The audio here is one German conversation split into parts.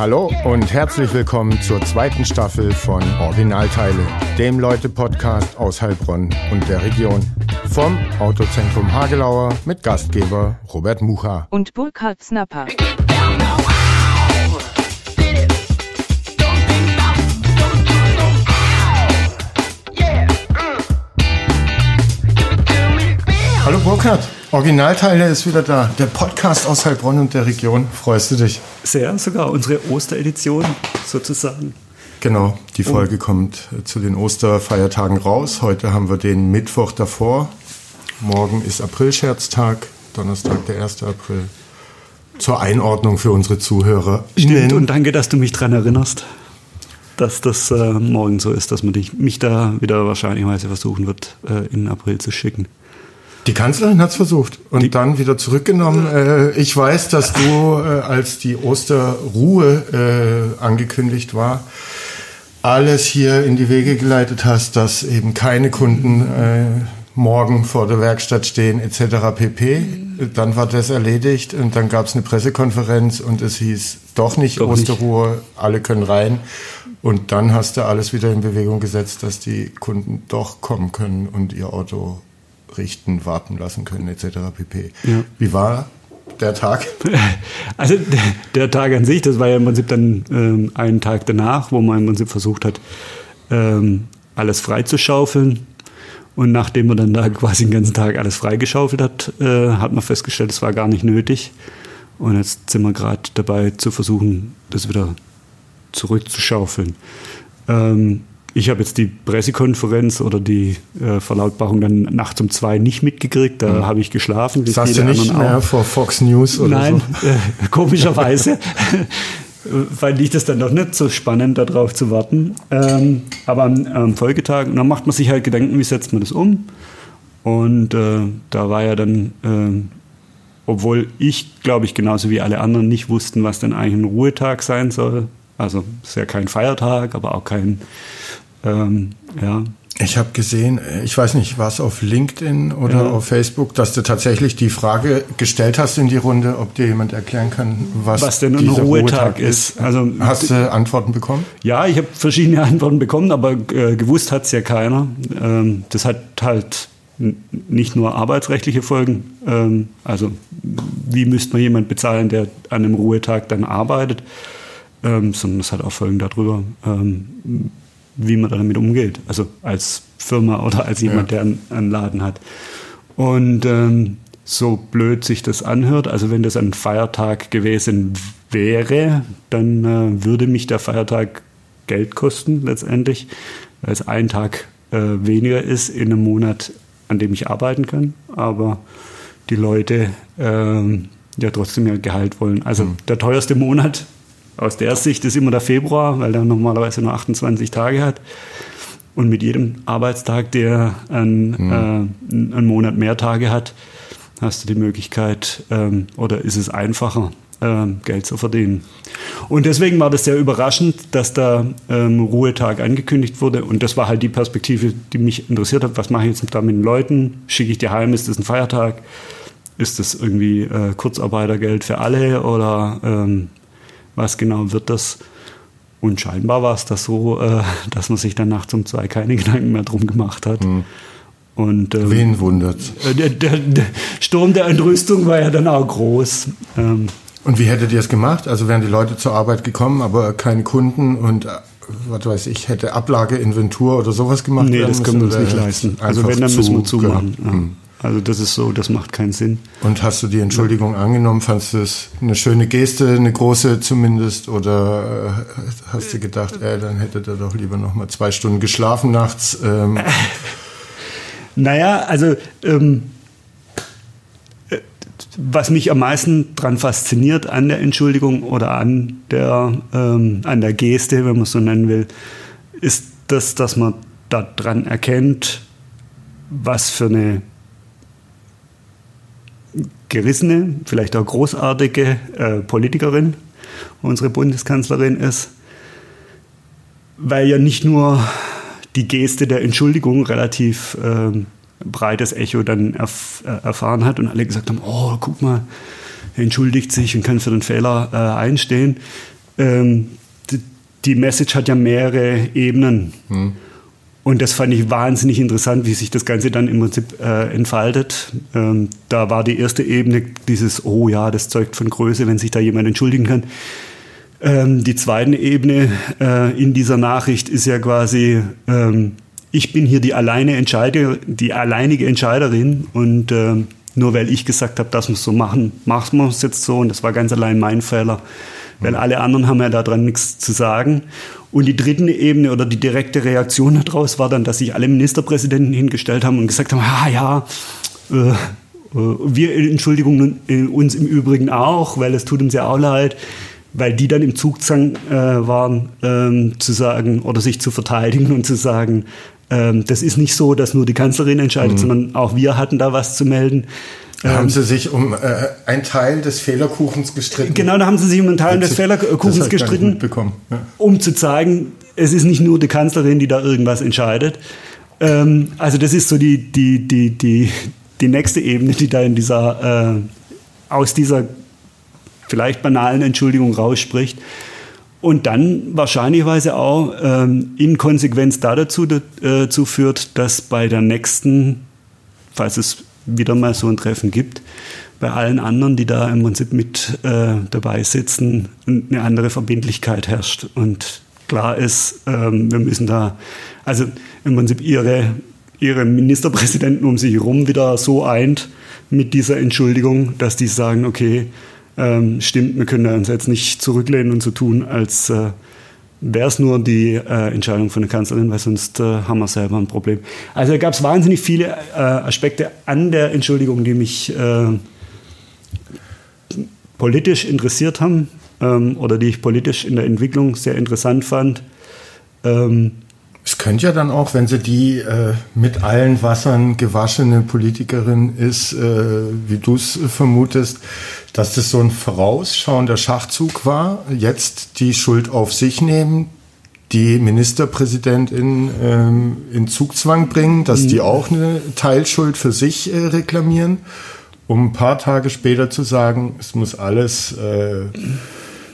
Hallo und herzlich willkommen zur zweiten Staffel von Originalteile, dem Leute-Podcast aus Heilbronn und der Region. Vom Autozentrum Hagelauer mit Gastgeber Robert Mucha. und Burkhard Snapper. Hallo Burkhard, Originalteile ist wieder da. Der Podcast aus Heilbronn und der Region. Freust du dich? Sehr, sogar unsere Osteredition sozusagen. Genau, die Folge kommt äh, zu den Osterfeiertagen raus. Heute haben wir den Mittwoch davor. Morgen ist Aprilscherztag, Donnerstag, der 1. April. Zur Einordnung für unsere Zuhörer. Stimmt, und danke, dass du mich daran erinnerst, dass das äh, morgen so ist, dass man dich, mich da wieder wahrscheinlichweise versuchen wird, äh, in April zu schicken. Die Kanzlerin hat es versucht und Die- dann wieder zurückgenommen. Äh, ich weiß, dass du, äh, als die Osterruhe äh, angekündigt war, alles hier in die Wege geleitet hast, dass eben keine Kunden äh, morgen vor der Werkstatt stehen etc. pp. Dann war das erledigt und dann gab es eine Pressekonferenz und es hieß doch nicht Doch nicht. Osterruhe, alle können rein. Und dann hast du alles wieder in Bewegung gesetzt, dass die Kunden doch kommen können und ihr Auto richten, warten lassen können etc. pp. Ja. Wie war der Tag? Also der, Tag an sich, das war ja im Prinzip dann ähm, einen Tag danach, wo man im Prinzip versucht hat, ähm, alles freizuschaufeln. Und nachdem man dann da quasi den ganzen Tag alles freigeschaufelt hat, äh, hat man festgestellt, es war gar nicht nötig. Und jetzt sind wir gerade dabei zu versuchen, das wieder zurückzuschaufeln. Ähm, ich habe jetzt die Pressekonferenz oder die äh, Verlautbarung dann nachts um zwei nicht mitgekriegt. Da habe ich geschlafen. wie Saß du nicht mehr vor Fox News oder Nein, so? äh, komischerweise fand ich das dann doch nicht so spannend, darauf zu warten. Ähm, aber am, am Folgetag, und dann macht man sich halt Gedanken, wie setzt man das um? Und äh, da war ja dann, äh, obwohl ich, glaube ich, genauso wie alle anderen nicht wussten, was denn eigentlich ein Ruhetag sein soll. Also es ist ja kein Feiertag, aber auch kein, ähm, ja, Ich habe gesehen, ich weiß nicht, war es auf LinkedIn oder Ja. auf Facebook, dass du tatsächlich die Frage gestellt hast in die Runde, ob dir jemand erklären kann, was, Was denn ein dieser Ruhetag ist. Also- hast du Antworten bekommen? Ja, ich habe verschiedene Antworten bekommen, aber äh, gewusst hat es ja keiner. Ähm, das hat halt nicht nur arbeitsrechtliche Folgen. Ähm, also wie müsste man jemand bezahlen, der an einem Ruhetag dann arbeitet, ähm, sondern es hat auch Folgen darüber, ähm, wie man damit umgeht. Also als Firma oder als jemand, der einen, Laden hat. Und ähm, so blöd sich das anhört, also wenn das ein Feiertag gewesen wäre, dann äh, würde mich der Feiertag Geld kosten letztendlich, weil es ein Tag äh, weniger ist in einem Monat, an dem ich arbeiten kann. Aber die Leute ähm, ja trotzdem ihr Gehalt wollen. Also der teuerste Monat aus der Sicht ist immer der Februar, weil der normalerweise nur 28 Tage hat. Und mit jedem Arbeitstag, der einen, äh, einen Monat mehr Tage hat, hast du die Möglichkeit ähm, oder ist es einfacher, ähm, Geld zu verdienen. Und deswegen war das sehr überraschend, dass da ähm, Ruhetag angekündigt wurde. Und das war halt die Perspektive, die mich interessiert hat. Was mache ich jetzt da mit den Leuten? Schicke ich die heim? Ist das ein Feiertag? Ist das irgendwie äh, Kurzarbeitergeld für alle oder ähm, was genau wird das? Und scheinbar war es das so, äh, dass man sich dann nachts um zwei keine Gedanken mehr drum gemacht hat. Und ähm, Wen wundert's? äh, der, der, der Sturm der Entrüstung war ja dann auch groß. Ähm, Und wie hättet ihr es gemacht? Also wären die Leute zur Arbeit gekommen, aber keine Kunden und äh, was weiß ich, hätte Ablage, Inventur oder sowas gemacht nee, das können wir uns nicht leisten. Also wenn, dann müssen wir zu zumachen. Ja. Hm. Also das ist so, das macht keinen Sinn. Und hast du die Entschuldigung angenommen? Fandest du es eine schöne Geste, eine große zumindest? Oder äh, hast du gedacht, ey, dann hätte er doch lieber noch mal zwei Stunden geschlafen nachts? Ähm, Naja, also ähm, äh, was mich am meisten daran fasziniert an der Entschuldigung oder an der, ähm, an der Geste, wenn man es so nennen will, ist das, dass man daran erkennt, was für eine gerissene, vielleicht auch großartige äh, Politikerin unsere Bundeskanzlerin ist, weil ja nicht nur die Geste der Entschuldigung relativ ähm, breites Echo dann erf äh, erfahren hat und alle gesagt haben, oh, guck mal, er entschuldigt sich und kann für den Fehler äh, einstehen, ähm, die, die, Message hat ja mehrere Ebenen. Hm. Und das fand ich wahnsinnig interessant, wie sich das Ganze dann im Prinzip äh, entfaltet. Ähm, da war die erste Ebene dieses, oh ja, das zeugt von Größe, wenn sich da jemand entschuldigen kann. Ähm, die zweite Ebene äh, in dieser Nachricht ist ja quasi, ähm, ich bin hier die alleine Entscheider, die alleinige Entscheiderin und ähm, nur weil ich gesagt habe, das muss so machen, machen wir es jetzt so und das war ganz allein mein Fehler. Weil alle anderen haben ja daran nichts zu sagen. Und die dritte Ebene oder die direkte Reaktion daraus war dann, dass sich alle Ministerpräsidenten hingestellt haben und gesagt haben, ah ja, äh, äh wir entschuldigen uns im Übrigen auch, weil es tut uns ja auch leid, weil die dann im Zugzwang äh, waren, ähm, zu sagen oder sich zu verteidigen und zu sagen, ähm, das ist nicht so, dass nur die Kanzlerin entscheidet, mhm. sondern auch wir hatten da was zu melden. Da haben ähm, Sie sich um äh, einen Teil des Fehlerkuchens gestritten. Genau, da haben Sie sich um einen Teil des Fehlerkuchens gestritten, ja. um zu zeigen, es ist nicht nur die Kanzlerin, die da irgendwas entscheidet. Ähm, also das ist so die, die, die, die, die nächste Ebene, die da in dieser, äh, aus dieser vielleicht banalen Entschuldigung rausspricht. Und dann wahrscheinlichweise auch ähm, in Konsequenz dazu äh, führt, dass bei der nächsten, falls es wieder mal so ein Treffen gibt, bei allen anderen, die da im Prinzip mit äh, dabei sitzen, eine andere Verbindlichkeit herrscht. Und klar ist, ähm, wir müssen da, also im Prinzip ihre, ihre Ministerpräsidenten um sich herum wieder so eint mit dieser Entschuldigung, dass die sagen, okay, ähm, stimmt, wir können uns jetzt nicht zurücklehnen und so tun, als äh, wäre es nur die äh, Entscheidung von der Kanzlerin, weil sonst äh, haben wir selber ein Problem. Also gab es wahnsinnig viele äh, Aspekte an der Entschuldigung, die mich äh, politisch interessiert haben ähm, oder die ich politisch in der Entwicklung sehr interessant fand. Ähm, es könnte ja dann auch, wenn sie die äh, mit allen Wassern gewaschene Politikerin ist, äh, wie du es vermutest, dass das so ein vorausschauender Schachzug war, jetzt die Schuld auf sich nehmen, die Ministerpräsidentin ähm, in Zugzwang bringen, dass mhm. die auch eine Teilschuld für sich äh, reklamieren, um ein paar Tage später zu sagen, es muss alles äh,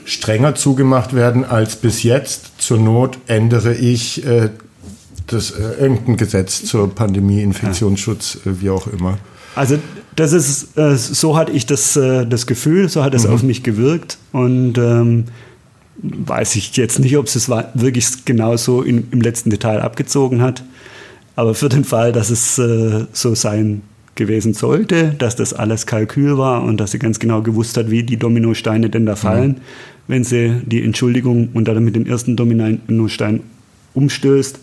strenger zugemacht werden als bis jetzt. Zur Not ändere ich äh, das, äh, irgendein Gesetz zur Pandemie, Infektionsschutz, äh, wie auch immer. Also das ist, äh, so hatte ich das, äh, das Gefühl, so hat es mhm. auf mich gewirkt und ähm, weiß ich jetzt nicht, ob es wirklich genau so in, im letzten Detail abgezogen hat. Aber für den Fall, dass es äh, so sein gewesen sollte, dass das alles Kalkül war und dass sie ganz genau gewusst hat, wie die Dominosteine denn da mhm. fallen, mhm. Wenn sie die Entschuldigung und damit den ersten Dominostein umstößt,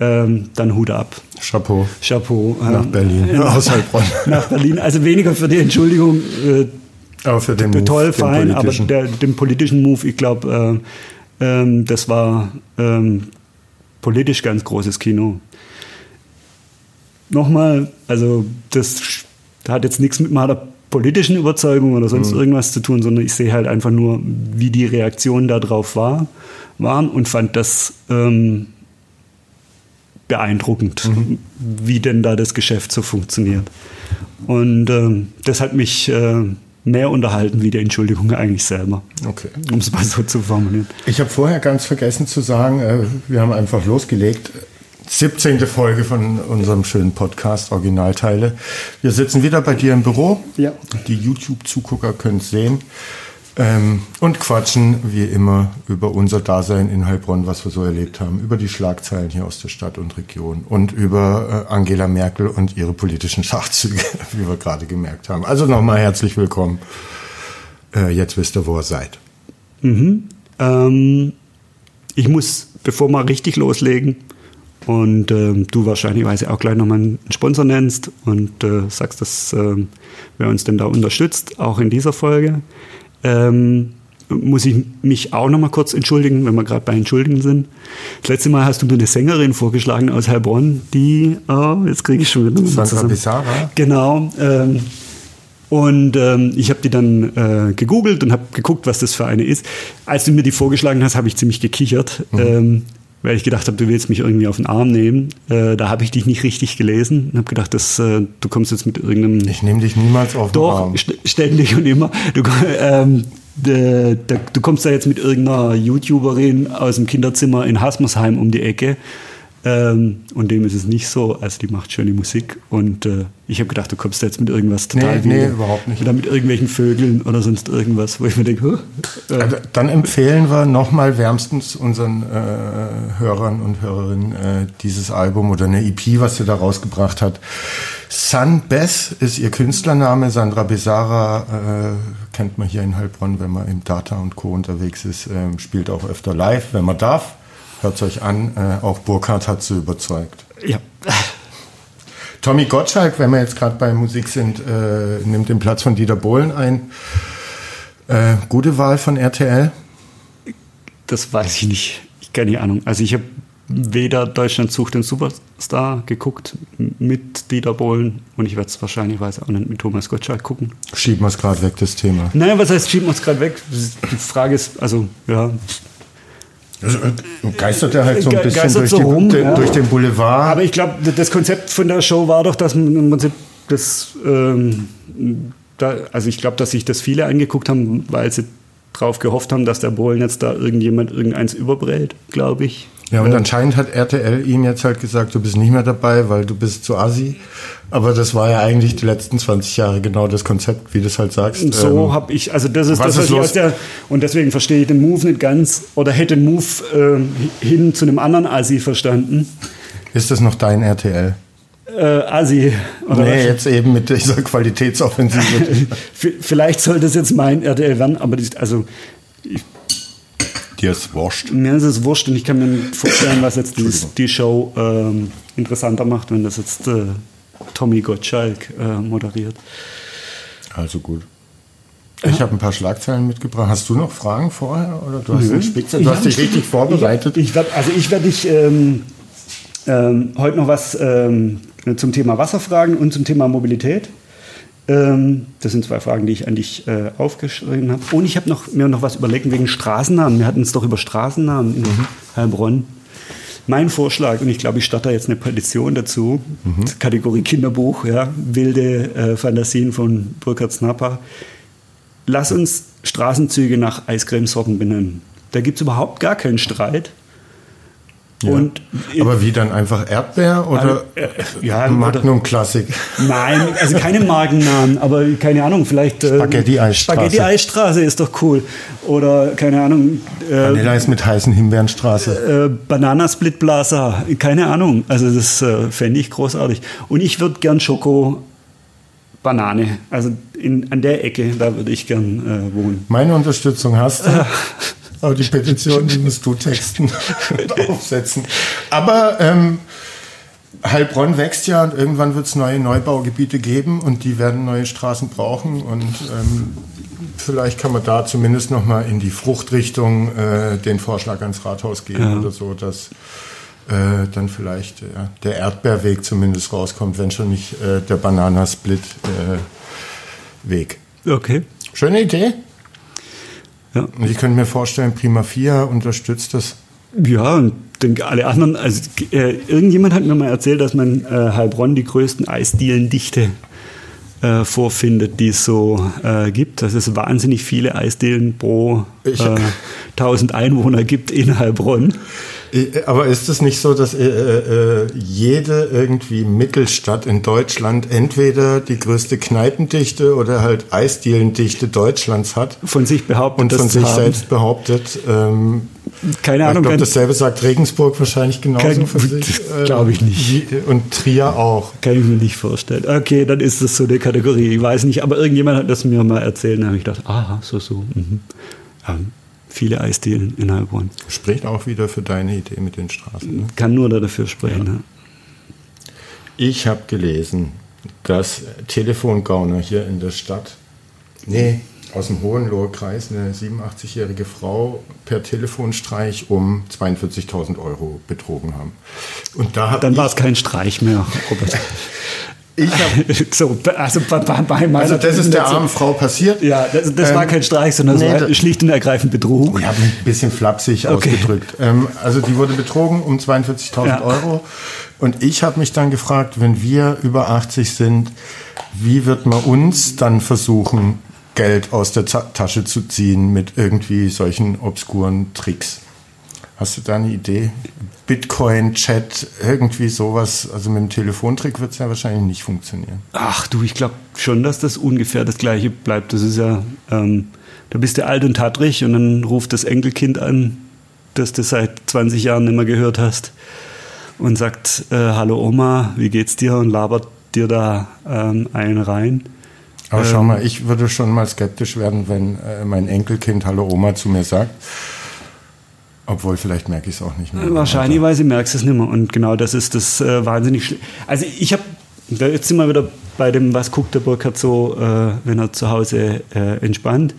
ähm, dann Hut ab. Chapeau. Chapeau. Nach ähm, Berlin. Äh, aus Heilbronn. Nach Berlin. Also weniger für die Entschuldigung. Äh, aber für den Move, Toll, fein, aber der, den politischen Move, ich glaube, äh, ähm, das war ähm, politisch ganz großes Kino. Nochmal, also das hat jetzt nichts mit meiner politischen Überzeugung oder sonst mhm. irgendwas zu tun, sondern ich sehe halt einfach nur, wie die Reaktionen darauf war, waren und fand das ähm, beeindruckend, mhm. wie denn da das Geschäft so funktioniert. Und ähm, das hat mich äh, mehr unterhalten wie die Entschuldigung eigentlich selber. Okay. Um es mal so zu formulieren. Ich habe vorher ganz vergessen zu sagen, äh, wir haben einfach losgelegt. 17. Folge von unserem schönen Podcast Originalteile. Wir sitzen wieder bei dir im Büro. Ja. Die YouTube-Zugucker können es sehen. Ähm, und quatschen wie immer über unser Dasein in Heilbronn, was wir so erlebt haben, über die Schlagzeilen hier aus der Stadt und Region und über äh, Angela Merkel und ihre politischen Schachzüge, wie wir gerade gemerkt haben. Also nochmal herzlich willkommen. Äh, jetzt wisst ihr, wo ihr seid. Mhm. Ähm, ich muss, bevor wir richtig loslegen, und äh, du wahrscheinlich auch gleich nochmal einen Sponsor nennst und äh, sagst, dass äh, wer uns denn da unterstützt, auch in dieser Folge. Ähm, muss ich mich auch noch mal kurz entschuldigen, wenn wir gerade bei Entschuldigen sind. Das letzte Mal hast du mir eine Sängerin vorgeschlagen aus Heilbronn, die, oh, jetzt kriege ich schon wieder Sandra Pissara. Genau. Ähm, und ähm, ich habe die dann äh, gegoogelt und habe geguckt, was das für eine ist. Als du mir die vorgeschlagen hast, habe ich ziemlich gekichert. Mhm. Ähm, weil ich gedacht habe, du willst mich irgendwie auf den Arm nehmen. Äh, da habe ich dich nicht richtig gelesen und habe gedacht, dass, äh, du kommst jetzt mit irgendeinem... Ich nehme dich niemals auf den Doch, Arm. st ständig und immer. Du, ähm, de, de, du kommst da jetzt mit irgendeiner YouTuberin aus dem Kinderzimmer in Hasmersheim um die Ecke. Ähm, und dem ist es nicht so. Also die macht schöne Musik. Und äh, ich habe gedacht, du kommst jetzt mit irgendwas total Nee, nee, Wildem. überhaupt nicht. Oder mit irgendwelchen Vögeln oder sonst irgendwas, wo ich mir denke, huh? äh, Also, dann empfehlen wir nochmal wärmstens unseren äh, Hörern und Hörerinnen äh, dieses Album oder eine EP, was sie da rausgebracht hat. Sun Bess ist ihr Künstlername. Sandra Besara äh, kennt man hier in Heilbronn, wenn man im Data und Co. unterwegs ist. Ähm, spielt auch öfter live, wenn man darf. Hört euch an. Äh, auch Burkhardt hat sie überzeugt. ja. Tommy Gottschalk, wenn wir jetzt gerade bei Musik sind, äh, nimmt den Platz von Dieter Bohlen ein. Äh, gute Wahl von RTL. Das weiß ich nicht. Ich keine Ahnung. Also ich habe weder Deutschland sucht den Superstar geguckt mit Dieter Bohlen und ich werde es wahrscheinlich weiß auch nicht mit Thomas Gottschalk gucken. Schieben wir es gerade weg, das Thema. Naja, was heißt, schieben wir uns gerade weg? Die Frage ist, also, ja. Also, äh, geistert er halt so ein bisschen durch, so die, rum, de, ja. durch den Boulevard. Aber ich glaube, das Konzept von der Show war doch, dass man im Prinzip das, ähm, da, also ich glaube, dass sich das viele angeguckt haben, weil sie drauf gehofft haben, dass der Bohlen jetzt da irgendjemand irgendeins überbrät, glaube ich. Ja, und anscheinend hat RTL ihm jetzt halt gesagt, du bist nicht mehr dabei, weil du bist zu assi. Aber das war ja eigentlich die letzten 20 Jahre genau das Konzept, wie du es halt sagst. Und so Ähm, habe ich, also das ist was das, ist was ich los? aus der, und deswegen verstehe ich den Move nicht ganz, oder hätte den Move ähm, hin zu einem anderen Asi verstanden. ist das noch dein RTL? Äh, Asi. Oder nee, was? jetzt eben mit dieser Qualitätsoffensive. Vielleicht sollte es jetzt mein RTL werden, aber das, also Dir ist wurscht. mir ist es wurscht und ich kann mir nicht vorstellen, was jetzt dieses, die Show ähm, interessanter macht, wenn das jetzt äh, Tommy Gottschalk äh, moderiert. Also gut. Ich habe ein paar Schlagzeilen mitgebracht. Hast du noch Fragen vorher? Oder du hast, Spitze, du hast dich richtig vorbereitet? Ich werd, also ich werde dich ähm, ähm, heute noch was ähm, zum Thema Wasser fragen und zum Thema Mobilität. Ähm, das sind zwei Fragen, die ich an dich äh, aufgeschrieben habe. Und ich habe noch, mir noch was überlegt wegen Straßennamen. Wir hatten es doch über Straßennamen in Heilbronn. Mein Vorschlag, und ich glaube, ich starte jetzt eine Petition dazu, Kategorie Kinderbuch, ja, wilde äh, Fantasien von Burkhard Snapper. Lass uns Straßenzüge nach Eiscremesorten benennen. Da gibt es überhaupt gar keinen Streit. Ja. Und Aber wie dann einfach Erdbeer oder Äh, ja, Magnum Classic? Nein, also keine Markennamen, aber keine Ahnung, vielleicht. ähm, Spaghetti-Eisstraße. Spaghetti-Eisstraße ist doch cool. Oder keine Ahnung. Äh, Vanilla ist mit heißen Himbeerenstraße. äh, Bananasplit Plaza, keine Ahnung. Also das äh, fände ich großartig. Und ich würde gern Schoko Banane. Also in, an der Ecke, da würde ich gern äh, wohnen. Meine Unterstützung hast du. Aber die Petition die musst du texten und aufsetzen. Aber ähm, Heilbronn wächst ja und irgendwann wird es neue Neubaugebiete geben und die werden neue Straßen brauchen und ähm, vielleicht kann man da zumindest noch mal in die Fruchtrichtung äh, den Vorschlag ans Rathaus geben Ja. oder so, dass äh, dann vielleicht ja, der Erdbeerweg zumindest rauskommt, wenn schon nicht äh, der Bananasplit-Weg. Okay. Schöne Idee. Ja. Und ich könnte mir vorstellen, Prima Fia unterstützt das. Ja, und denke alle anderen, also äh, irgendjemand hat mir mal erzählt, dass man äh, Heilbronn die größten Eisdielendichte äh, vorfindet, die es so äh, gibt. Dass es wahnsinnig viele Eisdielen pro äh, 1000 Einwohner gibt in Heilbronn. Äh, Aber ist es nicht so, dass äh, äh, jede irgendwie Mittelstadt in Deutschland entweder die größte Kneipendichte oder halt Eisdielendichte Deutschlands hat Von sich behauptet, und von sich haben. selbst behauptet? Ähm, Keine ich Ahnung, glaube, kann, dasselbe sagt Regensburg wahrscheinlich genauso Kein- für sich. äh, glaub ich nicht. Und Trier auch. kann ich mir nicht vorstellen. Okay, dann ist das so eine Kategorie. Ich weiß nicht, aber irgendjemand hat das mir mal erzählt und da habe ich gedacht, aha, so, so. Mhm. Ja, viele Eisdielen in Heilbronn. Spricht auch wieder für deine Idee mit den Straßen. Ne? Kann nur dafür sprechen. ne? Ich habe gelesen, dass Telefongauner hier in der Stadt, nee, aus dem Hohenlohe-Kreis, eine 87-jährige Frau per Telefonstreich um 42.000 Euro betrogen haben. Und da Dann war es kein Streich mehr, Robert. Ich hab, so, also bei, bei meiner also das ist der armen Frau passiert. Ja, das, das ähm, war kein Streich, sondern nee, das war schlicht und ergreifend Betrug. Ich habe ein bisschen flapsig okay. ausgedrückt. Ähm, also die wurde betrogen um 42.000 ja. Euro. Und ich habe mich dann gefragt, wenn wir über 80 sind, wie wird man uns dann versuchen, Geld aus der Tasche zu ziehen mit irgendwie solchen obskuren Tricks? Hast du da eine Idee? Bitcoin, Chat, irgendwie sowas. Also mit dem Telefontrick wird es ja wahrscheinlich nicht funktionieren. Ach du, ich glaube schon, dass das ungefähr das gleiche bleibt. Das ist ja, ähm, da bist du alt und tatrig und dann ruft das Enkelkind an, das du seit 20 Jahren nicht mehr gehört hast und sagt, äh, hallo Oma, wie geht's dir? Und labert dir da ähm, einen rein. Aber ähm, schau mal, ich würde schon mal skeptisch werden, wenn äh, mein Enkelkind Hallo Oma zu mir sagt. Obwohl, vielleicht merke ich es auch nicht mehr. Wahrscheinlich, merkst es nicht mehr. Und genau das ist das äh, wahnsinnig Also ich habe, jetzt sind wir wieder bei dem, was guckt der Burkhardt so, äh, wenn er zu Hause äh, entspannt.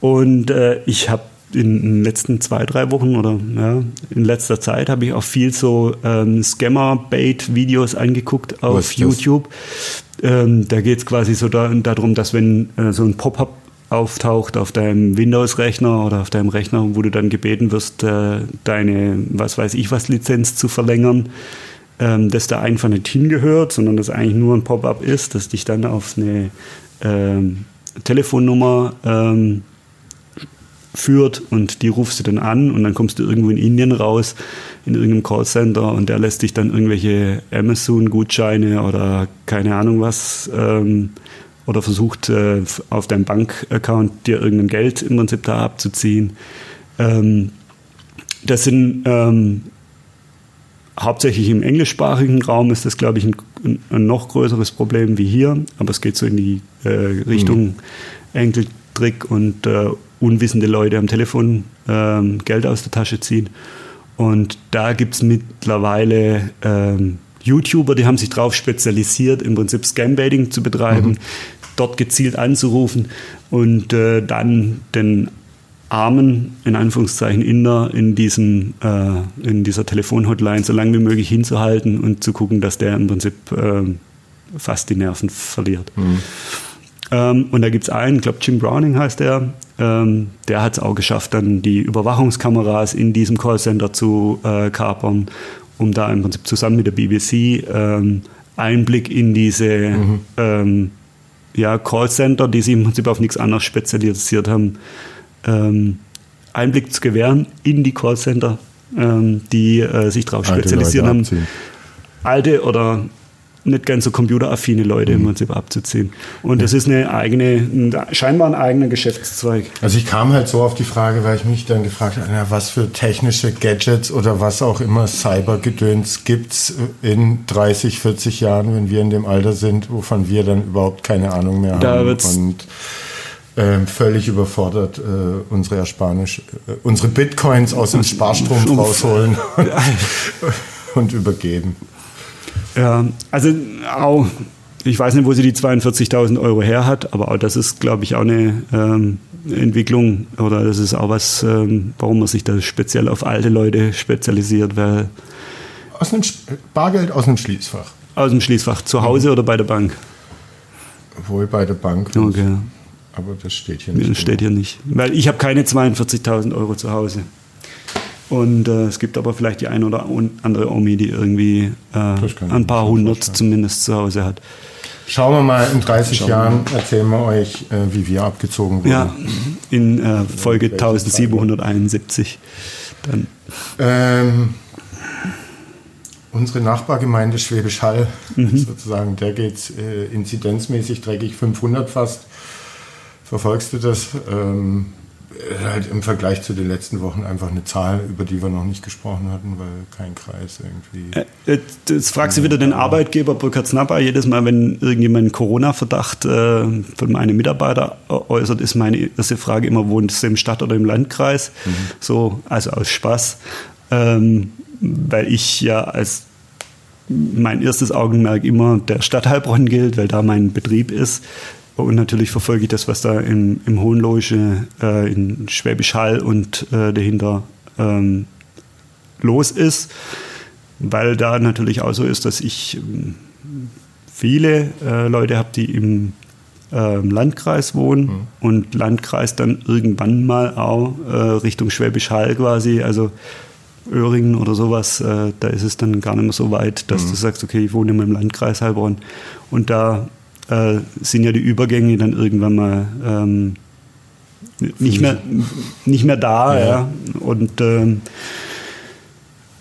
Und äh, ich habe in den letzten zwei, drei Wochen oder ja, in letzter Zeit habe ich auch viel so ähm, Scammer-Bait-Videos angeguckt auf YouTube. Ähm, da geht es quasi so da, darum, dass wenn äh, so ein Pop-up auftaucht auf deinem Windows-Rechner oder auf deinem Rechner, wo du dann gebeten wirst, äh, deine, was weiß ich was, Lizenz zu verlängern, ähm, dass da einfach nicht hingehört, sondern dass eigentlich nur ein Pop-up ist, das dich dann auf eine ähm, Telefonnummer ähm, führt und die rufst du dann an und dann kommst du irgendwo in Indien raus, in irgendeinem Callcenter und der lässt dich dann irgendwelche Amazon-Gutscheine oder keine Ahnung was ähm, oder versucht äh, auf deinem Bankaccount dir irgendein Geld im Prinzip da abzuziehen. Ähm, das sind ähm, hauptsächlich im englischsprachigen Raum ist das, glaube ich, ein, ein, noch größeres Problem wie hier, aber es geht so in die äh, Richtung mhm. Enkeltrick und äh, unwissende Leute am Telefon ähm, Geld aus der Tasche ziehen. Und da gibt es mittlerweile ähm, YouTuber, die haben sich darauf spezialisiert, im Prinzip Scam-Baiting zu betreiben, mhm. Dort gezielt anzurufen und äh, dann den armen, in Anführungszeichen, Inder in, diesem, äh, in dieser Telefonhotline so lange wie möglich hinzuhalten und zu gucken, dass der im Prinzip äh, fast die Nerven verliert. Mhm. Ähm, und da gibt es einen, ich glaube Jim Browning heißt der, ähm, der hat es auch geschafft, dann die Überwachungskameras in diesem Callcenter zu äh, kapern um da im Prinzip zusammen mit der BBC ähm, Einblick in diese mhm. Ja, Callcenter, die sich im Prinzip auf nichts anderes spezialisiert haben, ähm, Einblick zu gewähren in die Callcenter, ähm, die äh, sich darauf spezialisiert haben, alte oder nicht ganz so computeraffine Leute mhm. im Prinzip abzuziehen. Und das ist eine eigene, scheinbar ein eigener Geschäftszweig. Also ich kam halt so auf die Frage, weil ich mich dann gefragt habe, na, was für technische Gadgets oder was auch immer Cybergedöns gibt es in 30, 40 Jahren, wenn wir in dem Alter sind, wovon wir dann überhaupt keine Ahnung mehr da haben. Und äh, völlig überfordert äh, unsere Erspanisch, äh, unsere Bitcoins aus dem Sparstrom rausholen und, und übergeben. Ja, also auch, ich weiß nicht, wo sie die 42.000 Euro her hat, aber auch das ist, glaube ich, auch eine ähm, Entwicklung oder das ist auch was, ähm, warum man sich da speziell auf alte Leute spezialisiert, weil. Aus einem Bargeld aus einem Schließfach. Aus dem Schließfach, zu Hause mhm. oder bei der Bank? Wohl bei der Bank. Okay. Aber das steht hier nicht. Das steht hier nicht. Weil ich habe keine 42.000 Euro zu Hause. Und äh, es gibt aber vielleicht die eine oder andere Omi, die irgendwie äh, ein paar hundert zumindest zu Hause hat. Schauen wir mal, in 30 Schauen Jahren erzählen wir euch, äh, wie wir abgezogen wurden. Ja, in äh, Folge 1771. Dann. Ähm, unsere Nachbargemeinde Schwäbisch Hall, mhm. sozusagen, der geht äh, inzidenzmäßig dreckig 500 fast. Verfolgst du das? Ähm, halt im Vergleich zu den letzten Wochen einfach eine Zahl, über die wir noch nicht gesprochen hatten, weil kein Kreis irgendwie. Äh, jetzt fragst du wieder den Arbeitgeber Burkhard Snapper. Jedes Mal, wenn irgendjemand einen Corona-Verdacht äh, von einem Mitarbeiter äußert, ist meine erste Frage immer, wohnt es im Stadt- oder im Landkreis? Mhm. So, also aus Spaß. Ähm, weil ich ja als mein erstes Augenmerk immer der Stadt Heilbronn gilt, weil da mein Betrieb ist. Und natürlich verfolge ich das, was da im, im Hohenloge, äh, in Schwäbisch Hall und äh, dahinter ähm, los ist, weil da natürlich auch so ist, dass ich ähm, viele äh, Leute habe, die im ähm, Landkreis wohnen mhm. und Landkreis dann irgendwann mal auch äh, Richtung Schwäbisch Hall quasi, also Öhringen oder sowas, äh, da ist es dann gar nicht mehr so weit, dass mhm. du sagst, okay, ich wohne immer im Landkreis Heilbronn und da äh, sind ja die Übergänge dann irgendwann mal ähm, nicht, mehr, nicht mehr da. Ja. ja. Und ähm,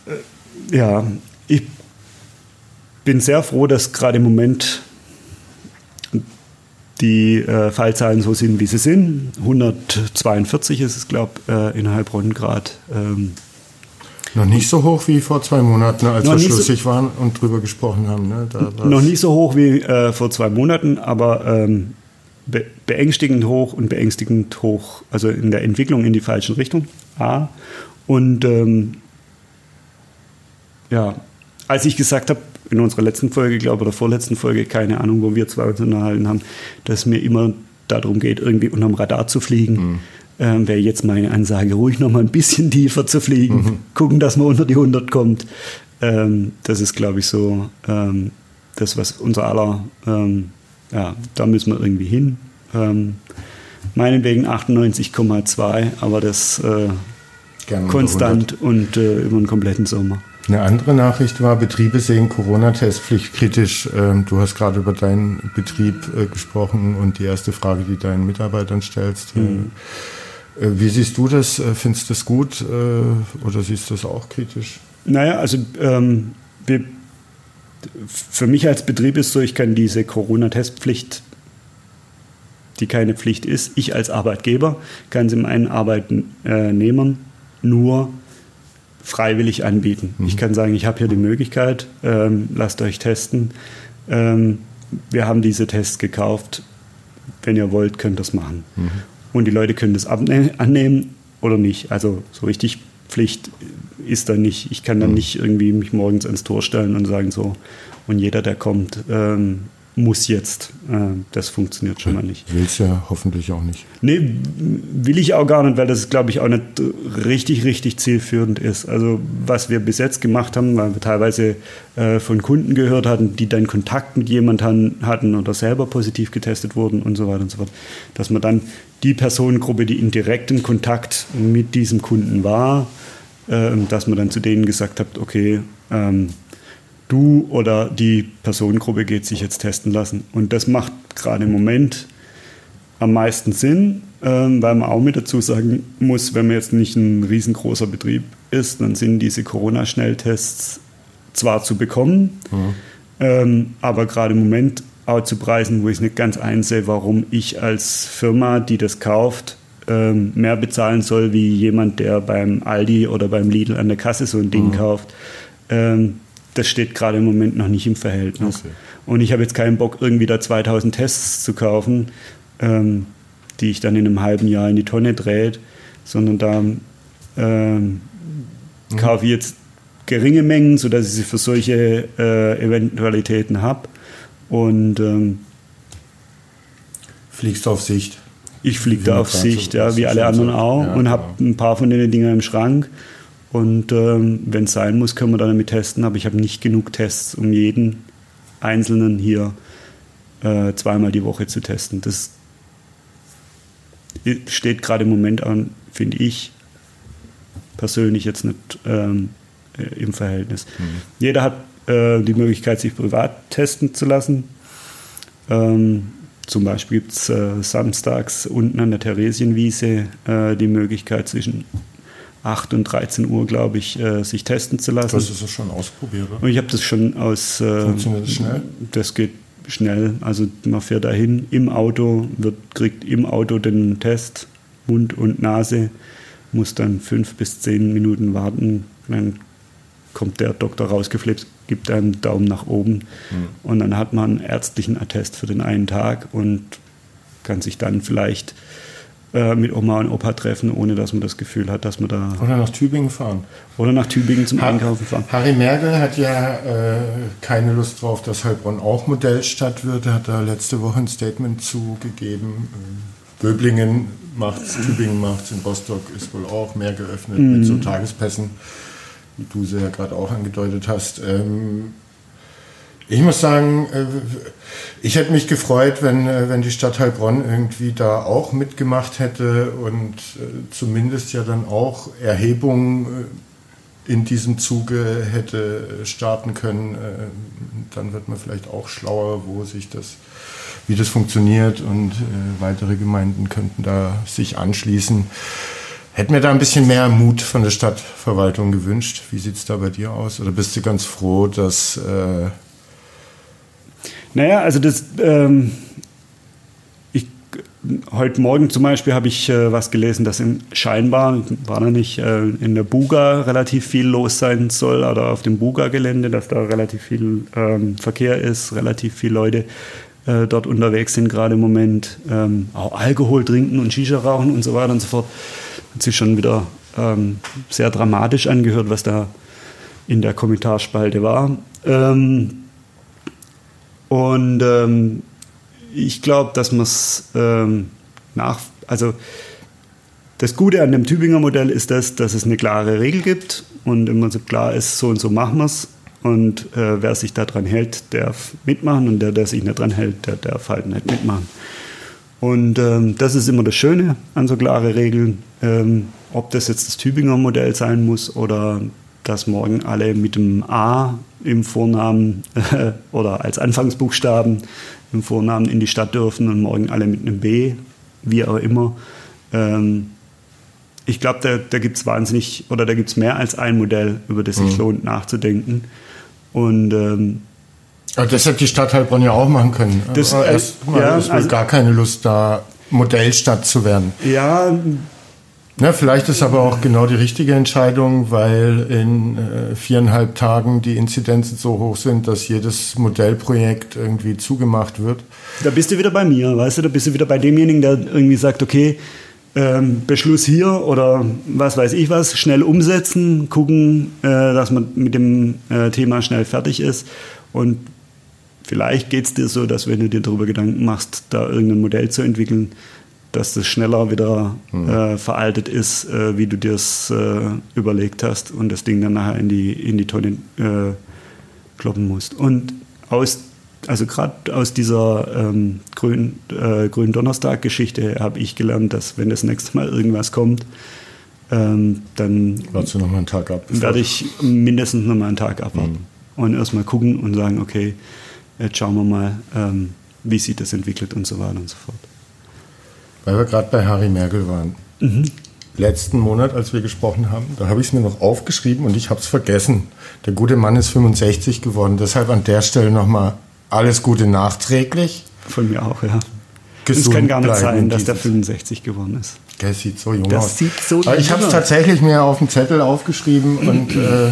äh, ja, ich bin sehr froh, dass gerade im Moment die äh, Fallzahlen so sind, wie sie sind. 142 ist es, glaube ich, äh, in Heilbronn gerade. Ähm, noch nicht so hoch wie vor zwei Monaten, als wir schlussig so, waren und drüber gesprochen haben. Ne? noch nicht so hoch wie äh, vor zwei Monaten, aber ähm, be beängstigend hoch und beängstigend hoch, also in der Entwicklung in die falsche Richtung. A. Und ähm, ja, als ich gesagt habe, in unserer letzten Folge, glaube ich, oder vorletzten Folge, keine Ahnung, wo wir zwei uns unterhalten haben, dass es mir immer darum geht, irgendwie unterm Radar zu fliegen. Mhm. Ähm, Wäre jetzt meine Ansage, ruhig noch mal ein bisschen tiefer zu fliegen, mhm. gucken, dass man unter die 100 kommt. Ähm, das ist, glaube ich, so ähm, das, was unser aller, ähm, ja, da müssen wir irgendwie hin. Ähm, meinetwegen 98,2, aber das äh, konstant und äh, über den kompletten Sommer. Eine andere Nachricht war, Betriebe sehen Corona-Testpflicht kritisch. Ähm, du hast gerade über deinen Betrieb äh, gesprochen und die erste Frage, die deinen Mitarbeitern stellst. Mhm. Äh, wie siehst du das? Äh, findest du das gut oder siehst du das auch kritisch? Naja, also ähm, wir, für mich als Betrieb ist so, ich kann diese Corona-Testpflicht, die keine Pflicht ist, ich als Arbeitgeber kann sie meinen Arbeitnehmern nur freiwillig anbieten. Mhm. Ich kann sagen, ich habe hier die Möglichkeit, ähm, lasst euch testen. Ähm, wir haben diese Tests gekauft. Wenn ihr wollt, könnt ihr das machen. Mhm. Und die Leute können das annehmen oder nicht. Also so richtig Pflicht ist da nicht. Ich kann dann mhm. nicht irgendwie mich morgens ans Tor stellen und sagen so, und jeder, der kommt, ähm, muss jetzt. Äh, das funktioniert schon mal nicht. Will es ja hoffentlich auch nicht. Nee, will ich auch gar nicht, weil das, glaube ich, auch nicht richtig, richtig zielführend ist. Also was wir bis jetzt gemacht haben, weil wir teilweise äh, von Kunden gehört hatten, die dann Kontakt mit jemandem hatten oder selber positiv getestet wurden und so weiter und so fort, dass man dann die Personengruppe, die in direktem Kontakt mit diesem Kunden war, äh, dass man dann zu denen gesagt hat, okay, ähm, du oder die Personengruppe geht sich jetzt testen lassen. Und das macht gerade im Moment am meisten Sinn, ähm, weil man auch mit dazu sagen muss, wenn man jetzt nicht ein riesengroßer Betrieb ist, dann sind diese Corona-Schnelltests zwar zu bekommen, mhm. ähm, aber gerade im Moment auch zu Preisen, wo ich es nicht ganz einsehe, warum ich als Firma, die das kauft, ähm, mehr bezahlen soll wie jemand, der beim Aldi oder beim Lidl an der Kasse so ein Ding mhm. kauft. Ähm, das steht gerade im Moment noch nicht im Verhältnis. Okay. Und ich habe jetzt keinen Bock, irgendwie da 2000 Tests zu kaufen, ähm, die ich dann in einem halben Jahr in die Tonne dreht, sondern da ähm, mhm. kaufe ich jetzt geringe Mengen, sodass ich sie für solche äh, Eventualitäten habe. Und ähm, fliegst du auf Sicht? Ich fliege da auf Sicht, ja, wie alle anderen auch, ja, und habe ein paar von den Dingen im Schrank. Und ähm, wenn es sein muss, können wir dann damit testen. Aber ich habe nicht genug Tests, um jeden Einzelnen hier äh, zweimal die Woche zu testen. Das steht gerade im Moment an, finde ich persönlich jetzt nicht ähm, äh, im Verhältnis. Mhm. Jeder hat äh, die Möglichkeit, sich privat testen zu lassen. Ähm, zum Beispiel gibt es äh, samstags unten an der Theresienwiese äh, die Möglichkeit zwischen 8 und 13 Uhr, glaube ich, äh, sich testen zu lassen. Du hast das schon ausprobiert, oder? Ich habe das schon aus. Äh, Funktioniert das schnell? Das geht schnell. Also man fährt dahin im Auto, wird, kriegt im Auto den Test, Mund und Nase, muss dann fünf bis zehn Minuten warten. Dann kommt der Doktor rausgeflippt, gibt einen Daumen nach oben mhm. und dann hat man einen ärztlichen Attest für den einen Tag und kann sich dann vielleicht äh, mit Oma und Opa treffen, ohne dass man das Gefühl hat, dass man da. Oder nach Tübingen fahren. Oder nach Tübingen zum ha Einkaufen fahren. Harry Merkel hat ja äh, keine Lust drauf, dass Heilbronn auch Modellstadt wird. Er hat da letzte Woche ein Statement zugegeben. Äh, Böblingen macht's, Tübingen macht's, in Rostock ist wohl auch mehr geöffnet mhm. mit so Tagespässen, wie du sie ja gerade auch angedeutet hast. Ähm, Ich muss sagen, äh, ich hätte mich gefreut, wenn, äh, wenn die Stadt Heilbronn irgendwie da auch mitgemacht hätte und äh, zumindest ja dann auch Erhebungen in diesem Zuge hätte starten können. Dann wird man vielleicht auch schlauer, wo sich das, wie das funktioniert und weitere Gemeinden könnten da sich anschließen. Hätten wir da ein bisschen mehr Mut von der Stadtverwaltung gewünscht. Wie sieht es da bei dir aus? Oder bist du ganz froh, dass äh, naja, also das, ähm, heute Morgen zum Beispiel habe ich äh, was gelesen, dass in scheinbar, war da nicht, äh, in der Buga relativ viel los sein soll oder auf dem Buga-Gelände, dass da relativ viel ähm, Verkehr ist, relativ viele Leute äh, dort unterwegs sind gerade im Moment, ähm, auch Alkohol trinken und Shisha rauchen und so weiter und so fort. Hat sich schon wieder ähm, sehr dramatisch angehört, was da in der Kommentarspalte war. Ähm, und ähm, ich glaube, dass man es ähm, nach, also das Gute an dem Tübinger Modell ist das, dass es eine klare Regel gibt und im Prinzip klar ist, so und so machen wir es. Und äh, wer sich daran hält, darf mitmachen und der, der sich nicht daran hält, der darf halt nicht mitmachen. Und ähm, das ist immer das Schöne an so klare Regeln. Ähm, ob das jetzt das Tübinger Modell sein muss oder dass morgen alle mit dem A im Vornamen äh, oder als Anfangsbuchstaben im Vornamen in die Stadt dürfen und morgen alle mit einem B, wie auch immer. Ähm, ich glaube, da, da gibt es wahnsinnig oder da gibt es mehr als ein Modell, über das sich mhm. lohnt nachzudenken. Und ähm, aber das hätte die Stadt Heilbronn ja auch machen können. Das, äh, Erstmal ja, ist also, gar keine Lust, da Modellstadt zu werden. Ja, na, vielleicht ist aber auch genau die richtige Entscheidung, weil in äh, viereinhalb Tagen die Inzidenzen so hoch sind, dass jedes Modellprojekt irgendwie zugemacht wird. Da bist du wieder bei mir, weißt du, da bist du wieder bei demjenigen, der irgendwie sagt, okay, ähm, Beschluss hier oder was weiß ich was, schnell umsetzen, gucken, äh, dass man mit dem äh, Thema schnell fertig ist. Und vielleicht geht es dir so, dass wenn du dir darüber Gedanken machst, da irgendein Modell zu entwickeln, dass das schneller wieder mhm. äh, veraltet ist, äh, wie du dir es äh, überlegt hast und das Ding dann nachher in die, in die Tonne äh, kloppen musst. Und aus, also gerade aus dieser ähm, Grün, äh, Gründonnerstag-Geschichte habe ich gelernt, dass wenn das nächste Mal irgendwas kommt, ähm, dann Warst du noch mal einen Tag ab, werde ich mindestens noch mal einen Tag abwarten mhm. und erstmal gucken und sagen, okay, jetzt schauen wir mal, ähm, wie sich das entwickelt und so weiter und so fort. Weil wir gerade bei Harry Merkel waren. Mhm. Letzten Monat, als wir gesprochen haben, da habe ich es mir noch aufgeschrieben und ich habe es vergessen. Der gute Mann ist 65 geworden. Deshalb an der Stelle nochmal alles Gute nachträglich. Von mir auch, ja. Es kann gar nicht sein, dass der 65 geworden ist. Der sieht so jung das aus. Sieht so Aber ich habe es tatsächlich mir auf dem Zettel aufgeschrieben und äh,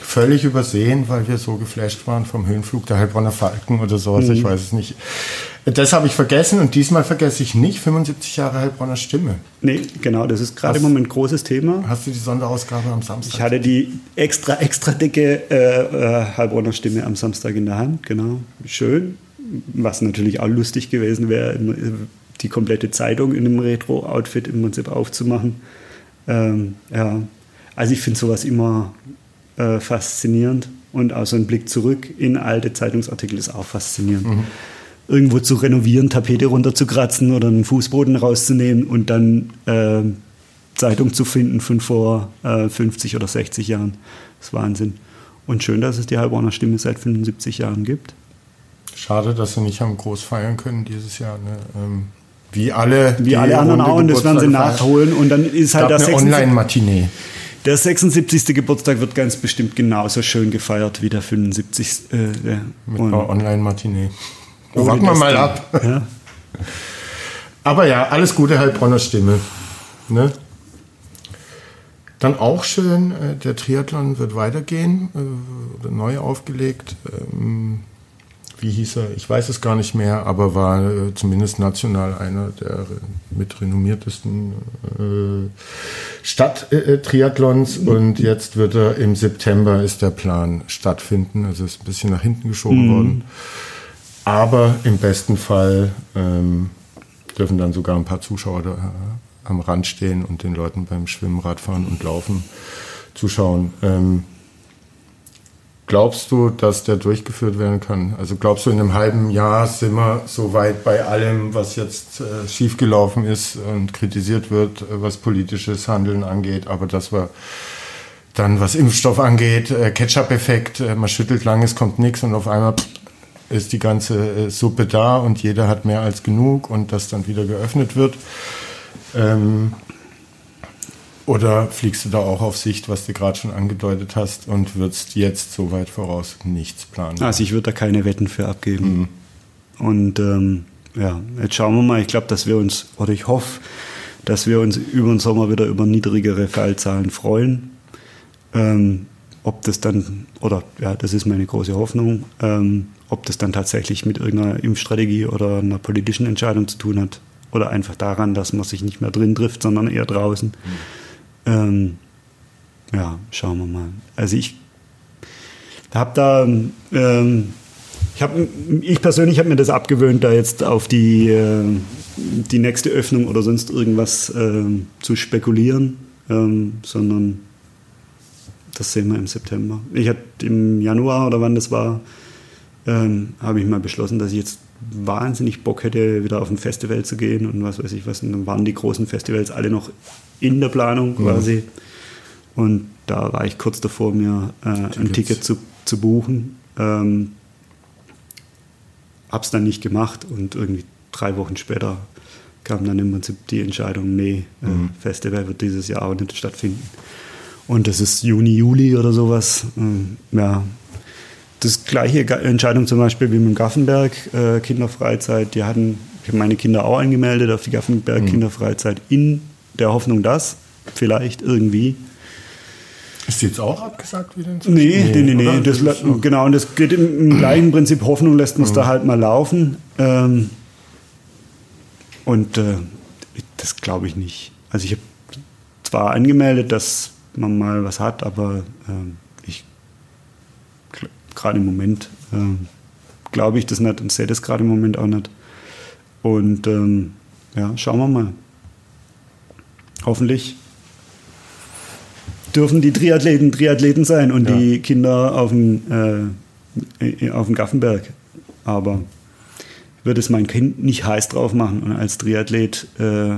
völlig übersehen, weil wir so geflasht waren vom Höhenflug der Heilbronner Falken oder sowas. Mhm. Ich weiß es nicht. Das habe ich vergessen und diesmal vergesse ich nicht 75 Jahre Heilbronner Stimme. Nee, genau, das ist gerade im Moment ein großes Thema. Hast du die Sonderausgabe am Samstag? Ich hatte die extra, extra dicke äh, äh, Heilbronner Stimme am Samstag in der Hand, genau. Schön. Was natürlich auch lustig gewesen wäre, die komplette Zeitung in einem Retro-Outfit im Prinzip aufzumachen. Ähm, ja, also ich finde sowas immer äh, faszinierend und auch so ein Blick zurück in alte Zeitungsartikel ist auch faszinierend. Mhm irgendwo zu renovieren, Tapete runterzukratzen oder einen Fußboden rauszunehmen und dann äh, Zeitung zu finden von vor äh, 50 oder 60 Jahren. Das ist Wahnsinn. Und schön, dass es die Heilbronner Stimme seit 75 Jahren gibt. Schade, dass sie nicht haben groß feiern können dieses Jahr. Ne? Ähm, wie alle, wie alle anderen auch, und das werden sie nachholen. Und dann ist halt das Online-Matinee. Der 76. Geburtstag wird ganz bestimmt genauso schön gefeiert wie der 75. Äh, Mit einer Online-Matinee. Warten wir mal ab. Ja. Aber ja, alles Gute, Heilbronner Stimme. Ne? Dann auch schön, äh, der Triathlon wird weitergehen, äh, neu aufgelegt. Ähm, wie hieß er? Ich weiß es gar nicht mehr, aber war äh, zumindest national einer der mit renommiertesten Stadt-Triathlons. Mhm. Und jetzt wird er im September ist der Plan stattfinden. Also ist ein bisschen nach hinten geschoben mhm. worden. Aber im besten Fall ähm, dürfen dann sogar ein paar Zuschauer da, äh, am Rand stehen und den Leuten beim Schwimmen, Radfahren und Laufen zuschauen. Ähm, glaubst du, dass der durchgeführt werden kann? Also glaubst du, in einem halben Jahr sind wir so weit bei allem, was jetzt äh, schiefgelaufen ist und kritisiert wird, was politisches Handeln angeht, aber dass wir dann, was Impfstoff angeht, äh, Ketchup-Effekt, äh, man schüttelt lang, es kommt nichts und auf einmal ist die ganze äh, Suppe da und jeder hat mehr als genug und das dann wieder geöffnet wird. Ähm, oder fliegst du da auch auf Sicht, was du gerade schon angedeutet hast, und würdest jetzt so weit voraus nichts planen? Also ich würde da keine Wetten für abgeben. Mhm. Und ähm, ja, jetzt schauen wir mal. Ich glaube, dass wir uns, oder ich hoffe, dass wir uns über den Sommer wieder über niedrigere Fallzahlen freuen. Ähm, ob das dann, oder ja, das ist meine große Hoffnung, ähm, ob das dann tatsächlich mit irgendeiner Impfstrategie oder einer politischen Entscheidung zu tun hat. Oder einfach daran, dass man sich nicht mehr drin trifft, sondern eher draußen. Mhm. Ähm, ja, schauen wir mal. Also ich habe da, ähm, ich, hab, ich persönlich habe mir das abgewöhnt, da jetzt auf die, äh, die nächste Öffnung oder sonst irgendwas äh, zu spekulieren, ähm, sondern das sehen wir im September. Ich hatte im Januar oder wann das war, ähm, habe ich mal beschlossen, dass ich jetzt wahnsinnig Bock hätte, wieder auf ein Festival zu gehen und was weiß ich was. Und dann waren die großen Festivals alle noch in der Planung quasi. Mhm. Und da war ich kurz davor, mir äh, ein Ticket zu, zu buchen. Ähm, hab's dann nicht gemacht und irgendwie drei Wochen später kam dann im Prinzip die Entscheidung, nee, äh, mhm. äh, Festival wird dieses Jahr auch nicht stattfinden. Und das ist Juni, Juli oder sowas. Ähm, ja, das gleiche Entscheidung zum Beispiel wie mit dem Gaffenberg äh, Kinderfreizeit. Die hatten, ich habe meine Kinder auch angemeldet auf die Gaffenberg mhm. Kinderfreizeit in der Hoffnung, dass vielleicht irgendwie. Ist die jetzt auch abgesagt wieder? Nee, nee, nee, nee. Das, genau, und das geht im, im gleichen Prinzip Hoffnung, lässt uns mhm. da halt mal laufen. Ähm, und äh, das glaube ich nicht. Also ich habe zwar angemeldet, dass man mal was hat, aber äh, ich gerade im Moment äh, glaube ich das nicht und sehe das gerade im Moment auch nicht. Und ähm, ja, schauen wir mal. Hoffentlich dürfen die Triathleten Triathleten sein und ja. die Kinder auf dem, äh, auf dem Gaffenberg. Aber ich würde es mein Kind nicht heiß drauf machen. Und als Triathlet äh,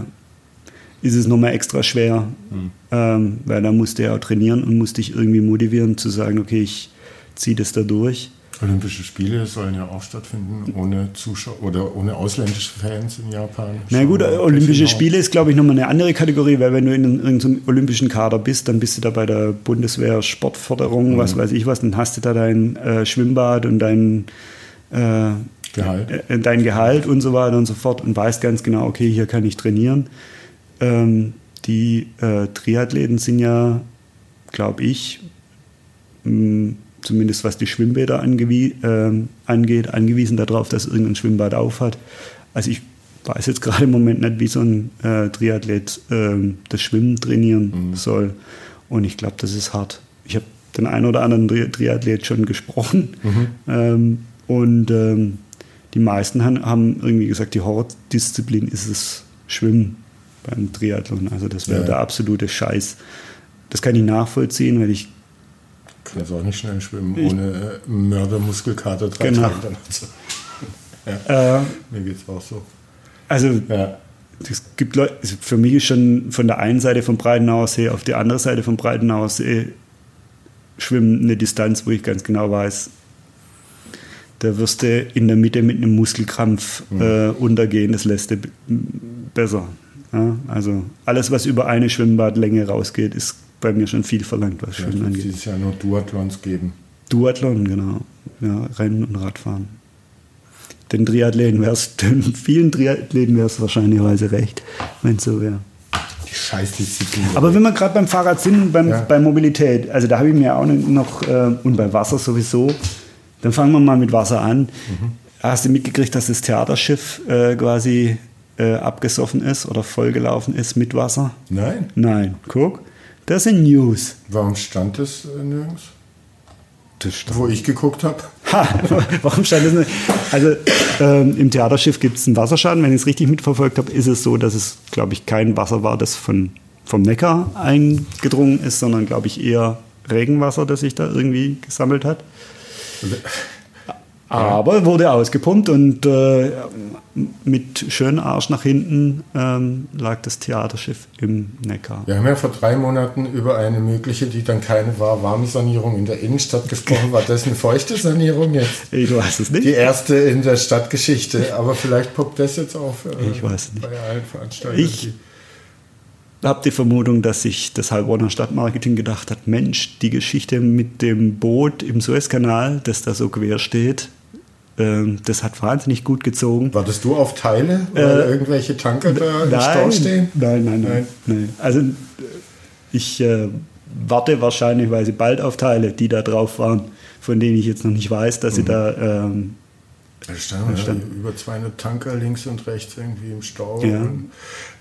ist es nochmal extra schwer, mhm. Ähm, weil da musste er auch trainieren und musste ich irgendwie motivieren zu sagen, okay, ich ziehe das da durch. Olympische Spiele sollen ja auch stattfinden, ohne Zuschauer oder ohne ausländische Fans in Japan. Na gut, Olympische Spiele ist, glaube ich, nochmal eine andere Kategorie, weil wenn du in irgendeinem olympischen Kader bist, dann bist du da bei der Bundeswehr Sportförderung, mhm. was weiß ich was, dann hast du da dein äh, Schwimmbad und dein äh, Gehalt. Äh, dein Gehalt und so weiter und so fort und weißt ganz genau, okay, hier kann ich trainieren. Ähm, die äh, Triathleten sind ja, glaube ich, mh, zumindest was die Schwimmbäder angewie äh, angeht, angewiesen darauf, dass irgendein Schwimmbad aufhat. Also ich weiß jetzt gerade im Moment nicht, wie so ein äh, Triathlet äh, das Schwimmen trainieren mhm. soll. Und ich glaube, das ist hart. Ich habe den einen oder anderen Tri Triathlet schon gesprochen. Mhm. Ähm, und ähm, die meisten haben, haben, irgendwie gesagt, die Horrordisziplin ist es Schwimmen beim Triathlon. Also das wäre ja. der absolute Scheiß. Das kann ich nachvollziehen, weil ich kann jetzt auch nicht schnell schwimmen, ohne äh, Mördermuskelkater drei genau. Tage Ja. Äh, Mir geht es auch so. Also, ja. es gibt Leute, also für mich ist schon von der einen Seite vom Breitenauersee auf die andere Seite vom Breitenauersee schwimmen eine Distanz, wo ich ganz genau weiß, da wirst du in der Mitte mit einem Muskelkrampf mhm. äh, untergehen, das lässt du besser. Ja, also alles, was über eine Schwimmbadlänge rausgeht, ist bei mir schon viel verlangt, was Schwimmen angeht. Es ja nur Duathlons geben. Duathlon, genau. Ja, Rennen und Radfahren. Den Triathleten wär's, den vielen Triathleten wäre es wahrscheinlicherweise recht, wenn es so wäre. Die Scheißdisziplin. Aber wenn wir gerade beim Fahrrad sind, beim, ja. bei Mobilität, also da habe ich mir auch noch, äh, und bei Wasser sowieso, dann fangen wir mal mit Wasser an. Mhm. Hast du mitgekriegt, dass das Theaterschiff äh, quasi äh, abgesoffen ist oder vollgelaufen ist mit Wasser? Nein. Nein, guck. Das sind News. Warum stand das äh, nirgends? Wo ich geguckt habe. warum stand das nicht? Also ähm, im Theaterschiff gibt es einen Wasserschaden. Wenn ich es richtig mitverfolgt habe, ist es so, dass es, glaube ich, kein Wasser war, das von, vom Neckar eingedrungen ist, sondern, glaube ich, eher Regenwasser, das sich da irgendwie gesammelt hat. Aber wurde ausgepumpt und äh, mit schönem Arsch nach hinten ähm, lag das Theaterschiff im Neckar. Wir haben ja vor drei Monaten über eine mögliche, die dann keine war, Warmsanierung in der Innenstadt gesprochen. War das eine feuchte Sanierung jetzt? Ich weiß es nicht. Die erste in der Stadtgeschichte. Aber vielleicht poppt das jetzt auf äh, ich weiß nicht. bei allen Veranstaltungen. Ich habe die Vermutung, dass sich das Heilbronner Stadtmarketing gedacht hat, Mensch, die Geschichte mit dem Boot im Suezkanal, das da so quer steht, das hat wahnsinnig gut gezogen. Wartest du auf Teile, weil äh, irgendwelche Tanker da im Stau stehen? Nein, nein, nein. nein. Also ich äh, warte wahrscheinlich, weil sie bald auf Teile, die da drauf waren, von denen ich jetzt noch nicht weiß, dass mhm. sie da ähm, da standen, standen über 200 Tanker links und rechts irgendwie im Stau. Ja. Und,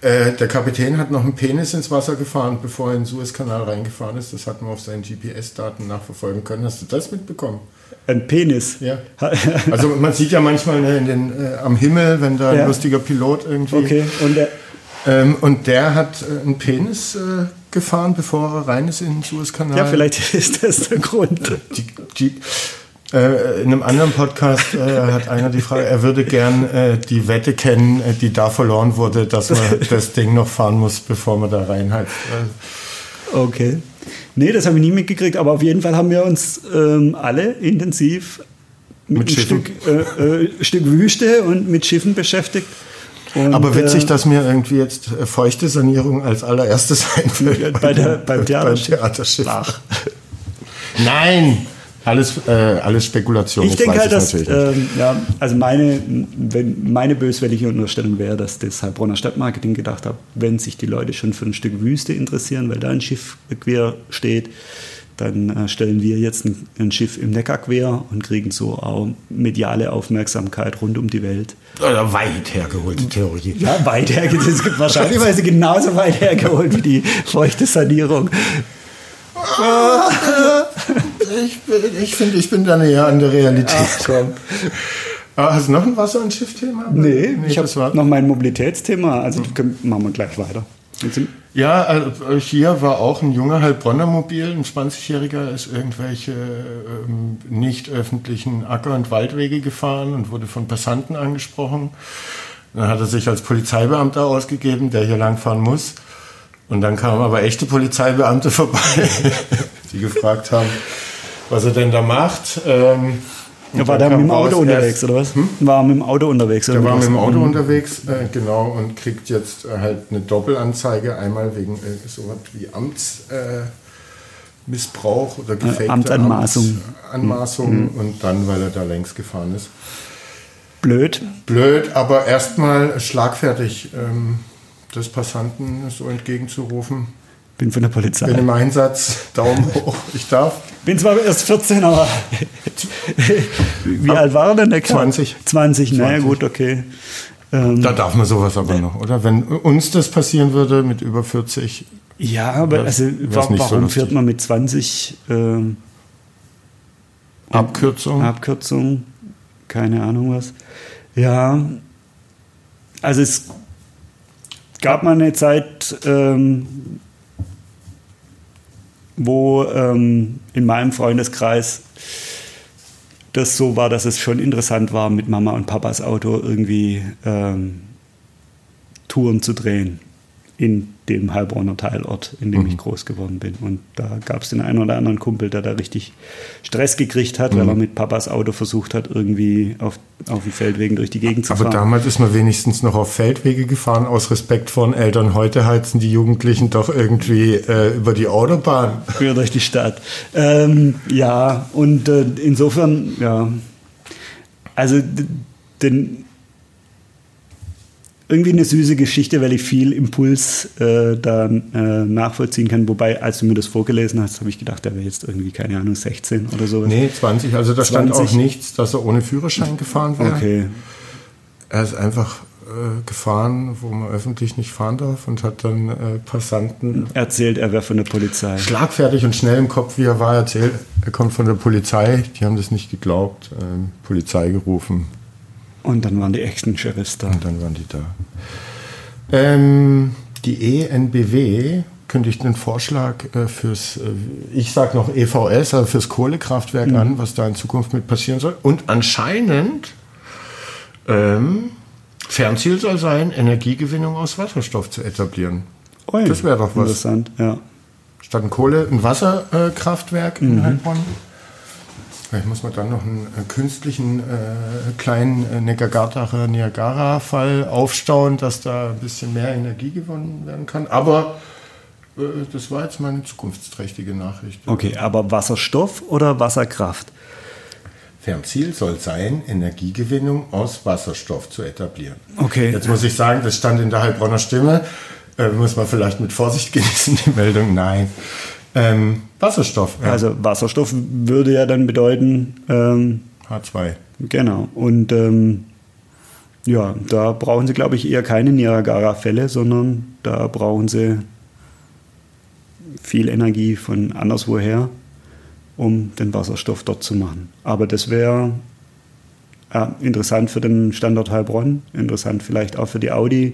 äh, der Kapitän hat noch einen Penis ins Wasser gefahren, bevor er in den Suezkanal reingefahren ist. Das hat man auf seinen GPS-Daten nachverfolgen können. Hast du das mitbekommen? Ein Penis? Ja. Also man sieht ja manchmal ne, in den, äh, am Himmel, wenn da ein ja. lustiger Pilot irgendwie... Okay, und der... Ähm, und der hat äh, einen Penis äh, gefahren, bevor er rein ist in den Suezkanal. Ja, vielleicht ist das der Grund. Die, die, äh, in einem anderen Podcast äh, hat einer die Frage, er würde gern äh, die Wette kennen, äh, die da verloren wurde, dass man das Ding noch fahren muss, bevor man da reinheizt. Okay. Nee, das habe ich nie mitgekriegt, aber auf jeden Fall haben wir uns ähm, alle intensiv mit, mit Stück, äh, äh, Stück Wüste und mit Schiffen beschäftigt. Und, aber witzig, dass mir irgendwie jetzt feuchte Sanierung als allererstes einfällt. Bei der, beim Theaterschiff. Beim Theaterschiff. Nein! Alles, äh, alles Spekulation. Ich, ich denke halt, dass, ähm, ja, also meine, wenn meine böswillige Unterstellung wäre, dass das Heilbronner Stadtmarketing gedacht hat, wenn sich die Leute schon für ein Stück Wüste interessieren, weil da ein Schiff quer steht, dann äh, stellen wir jetzt ein, ein, Schiff im Neckar quer und kriegen so auch mediale Aufmerksamkeit rund um die Welt. Oder weit hergeholte Theorie. Ja, weit hergeholt. Es gibt wahrscheinlich genauso weit hergeholt wie die feuchte Sanierung. Ich, ich finde, ich bin da näher an der Realität. Ach, komm. Aber hast du noch ein Wasser- und Schiffthema? Nee, nee ich habe noch mein Mobilitätsthema. Also mhm. machen wir gleich weiter. Ja, also hier war auch ein junger Heilbronner Mobil, ein 20-Jähriger, ist irgendwelche ähm, nicht öffentlichen Acker- und Waldwege gefahren und wurde von Passanten angesprochen. Dann hat er sich als Polizeibeamter ausgegeben, der hier langfahren muss. Und dann kamen aber echte Polizeibeamte vorbei, die gefragt haben, was er denn da macht. Ähm, ja, war der mit dem Auto unterwegs, oder was? Hm? War mit dem Auto unterwegs, oder? Der war mit dem Auto mhm. unterwegs, äh, genau, und kriegt jetzt äh, halt eine Doppelanzeige, einmal wegen äh, so was wie Amtsmissbrauch äh, oder gefakte Amtsanmaßung. Amtsanmaßung mhm. und dann, weil er da längs gefahren ist. Blöd. Blöd, aber erstmal schlagfertig. Ähm, des Passanten so entgegenzurufen. Bin von der Polizei. Bin im Einsatz, Daumen hoch, ich darf. Bin zwar erst 14, aber wie alt war er denn der Kerl? 20. 20, naja gut, okay. Ähm, da darf man sowas aber noch, oder? Wenn uns das passieren würde mit über 40. Ja, aber also, warum so fährt man mit 20 ähm, Abkürzung? Abkürzung, keine Ahnung was. Ja, also es gab mal eine Zeit, ähm, wo ähm, in meinem Freundeskreis das so war, dass es schon interessant war, mit Mama und Papas Auto irgendwie ähm, Touren zu drehen in dem Heilbronner Teilort, in dem mhm. ich groß geworden bin. Und da gab es den einen oder anderen Kumpel, der da richtig Stress gekriegt hat, mhm. weil er mit Papas Auto versucht hat, irgendwie auf, auf den Feldwegen durch die Gegend zu Aber fahren. Aber damals ist man wenigstens noch auf Feldwege gefahren, aus Respekt vor den Eltern. Heute heizen die Jugendlichen doch irgendwie äh, über die Autobahn. Früher durch die Stadt. Ähm, ja, und äh, insofern, ja. Also, den irgendwie eine süße Geschichte, weil ich viel Impuls äh, da äh, nachvollziehen kann. Wobei, als du mir das vorgelesen hast, habe ich gedacht, er wäre jetzt irgendwie, keine Ahnung, 16 oder so. Nee, 20. Also da 20. stand auch nichts, dass er ohne Führerschein gefahren wäre. Okay. Er ist einfach äh, gefahren, wo man öffentlich nicht fahren darf und hat dann äh, Passanten erzählt, er wäre von der Polizei. Schlagfertig und schnell im Kopf, wie er war, erzählt, er kommt von der Polizei. Die haben das nicht geglaubt. Ähm, Polizei gerufen, und dann waren die echten Sheriffs da. Und dann waren die da. Ähm, die ENBW kündigt einen Vorschlag äh, fürs, äh, ich sag noch EVS, also fürs Kohlekraftwerk mhm. an, was da in Zukunft mit passieren soll. Und anscheinend ähm, Fernziel soll sein, Energiegewinnung aus Wasserstoff zu etablieren. Oi, das wäre doch was. Interessant, ja. Statt ein Kohle, ein Wasserkraftwerk mhm. in Heilbronn. Vielleicht muss man dann noch einen äh, künstlichen äh, kleinen äh, Neckargartacher Niagara-Fall aufstauen, dass da ein bisschen mehr Energie gewonnen werden kann. Aber äh, das war jetzt mal eine zukunftsträchtige Nachricht. Okay, aber Wasserstoff oder Wasserkraft? Fernziel soll sein, Energiegewinnung aus Wasserstoff zu etablieren. Okay. Jetzt muss ich sagen, das stand in der Heilbronner Stimme. Äh, muss man vielleicht mit Vorsicht genießen, die Meldung. Nein. Ähm, Wasserstoff. Ja. Also Wasserstoff würde ja dann bedeuten ähm, H2. Genau. Und ähm, ja, da brauchen Sie, glaube ich, eher keine Niagara-Fälle, sondern da brauchen Sie viel Energie von anderswoher, um den Wasserstoff dort zu machen. Aber das wäre ja, interessant für den Standort Heilbronn, interessant vielleicht auch für die Audi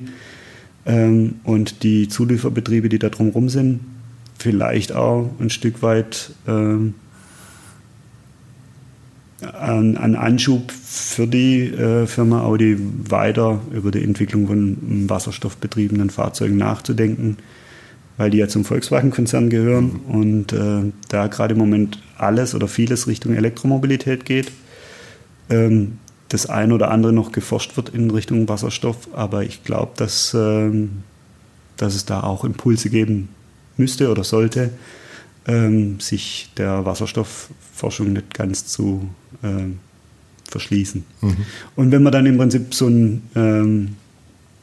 ähm, und die Zulieferbetriebe, die da drumherum sind vielleicht auch ein Stück weit ähm, an, an, Anschub für die äh, Firma Audi weiter über die Entwicklung von wasserstoffbetriebenen Fahrzeugen nachzudenken, weil die ja zum Volkswagen-Konzern gehören und äh, da gerade im Moment alles oder vieles Richtung Elektromobilität geht. Ähm, das eine oder andere noch geforscht wird in Richtung Wasserstoff, aber ich glaube, dass, äh, dass es da auch Impulse geben müsste oder sollte, ähm, sich der Wasserstoffforschung nicht ganz zu ähm, verschließen. Mhm. Und wenn man dann im Prinzip so ein ähm,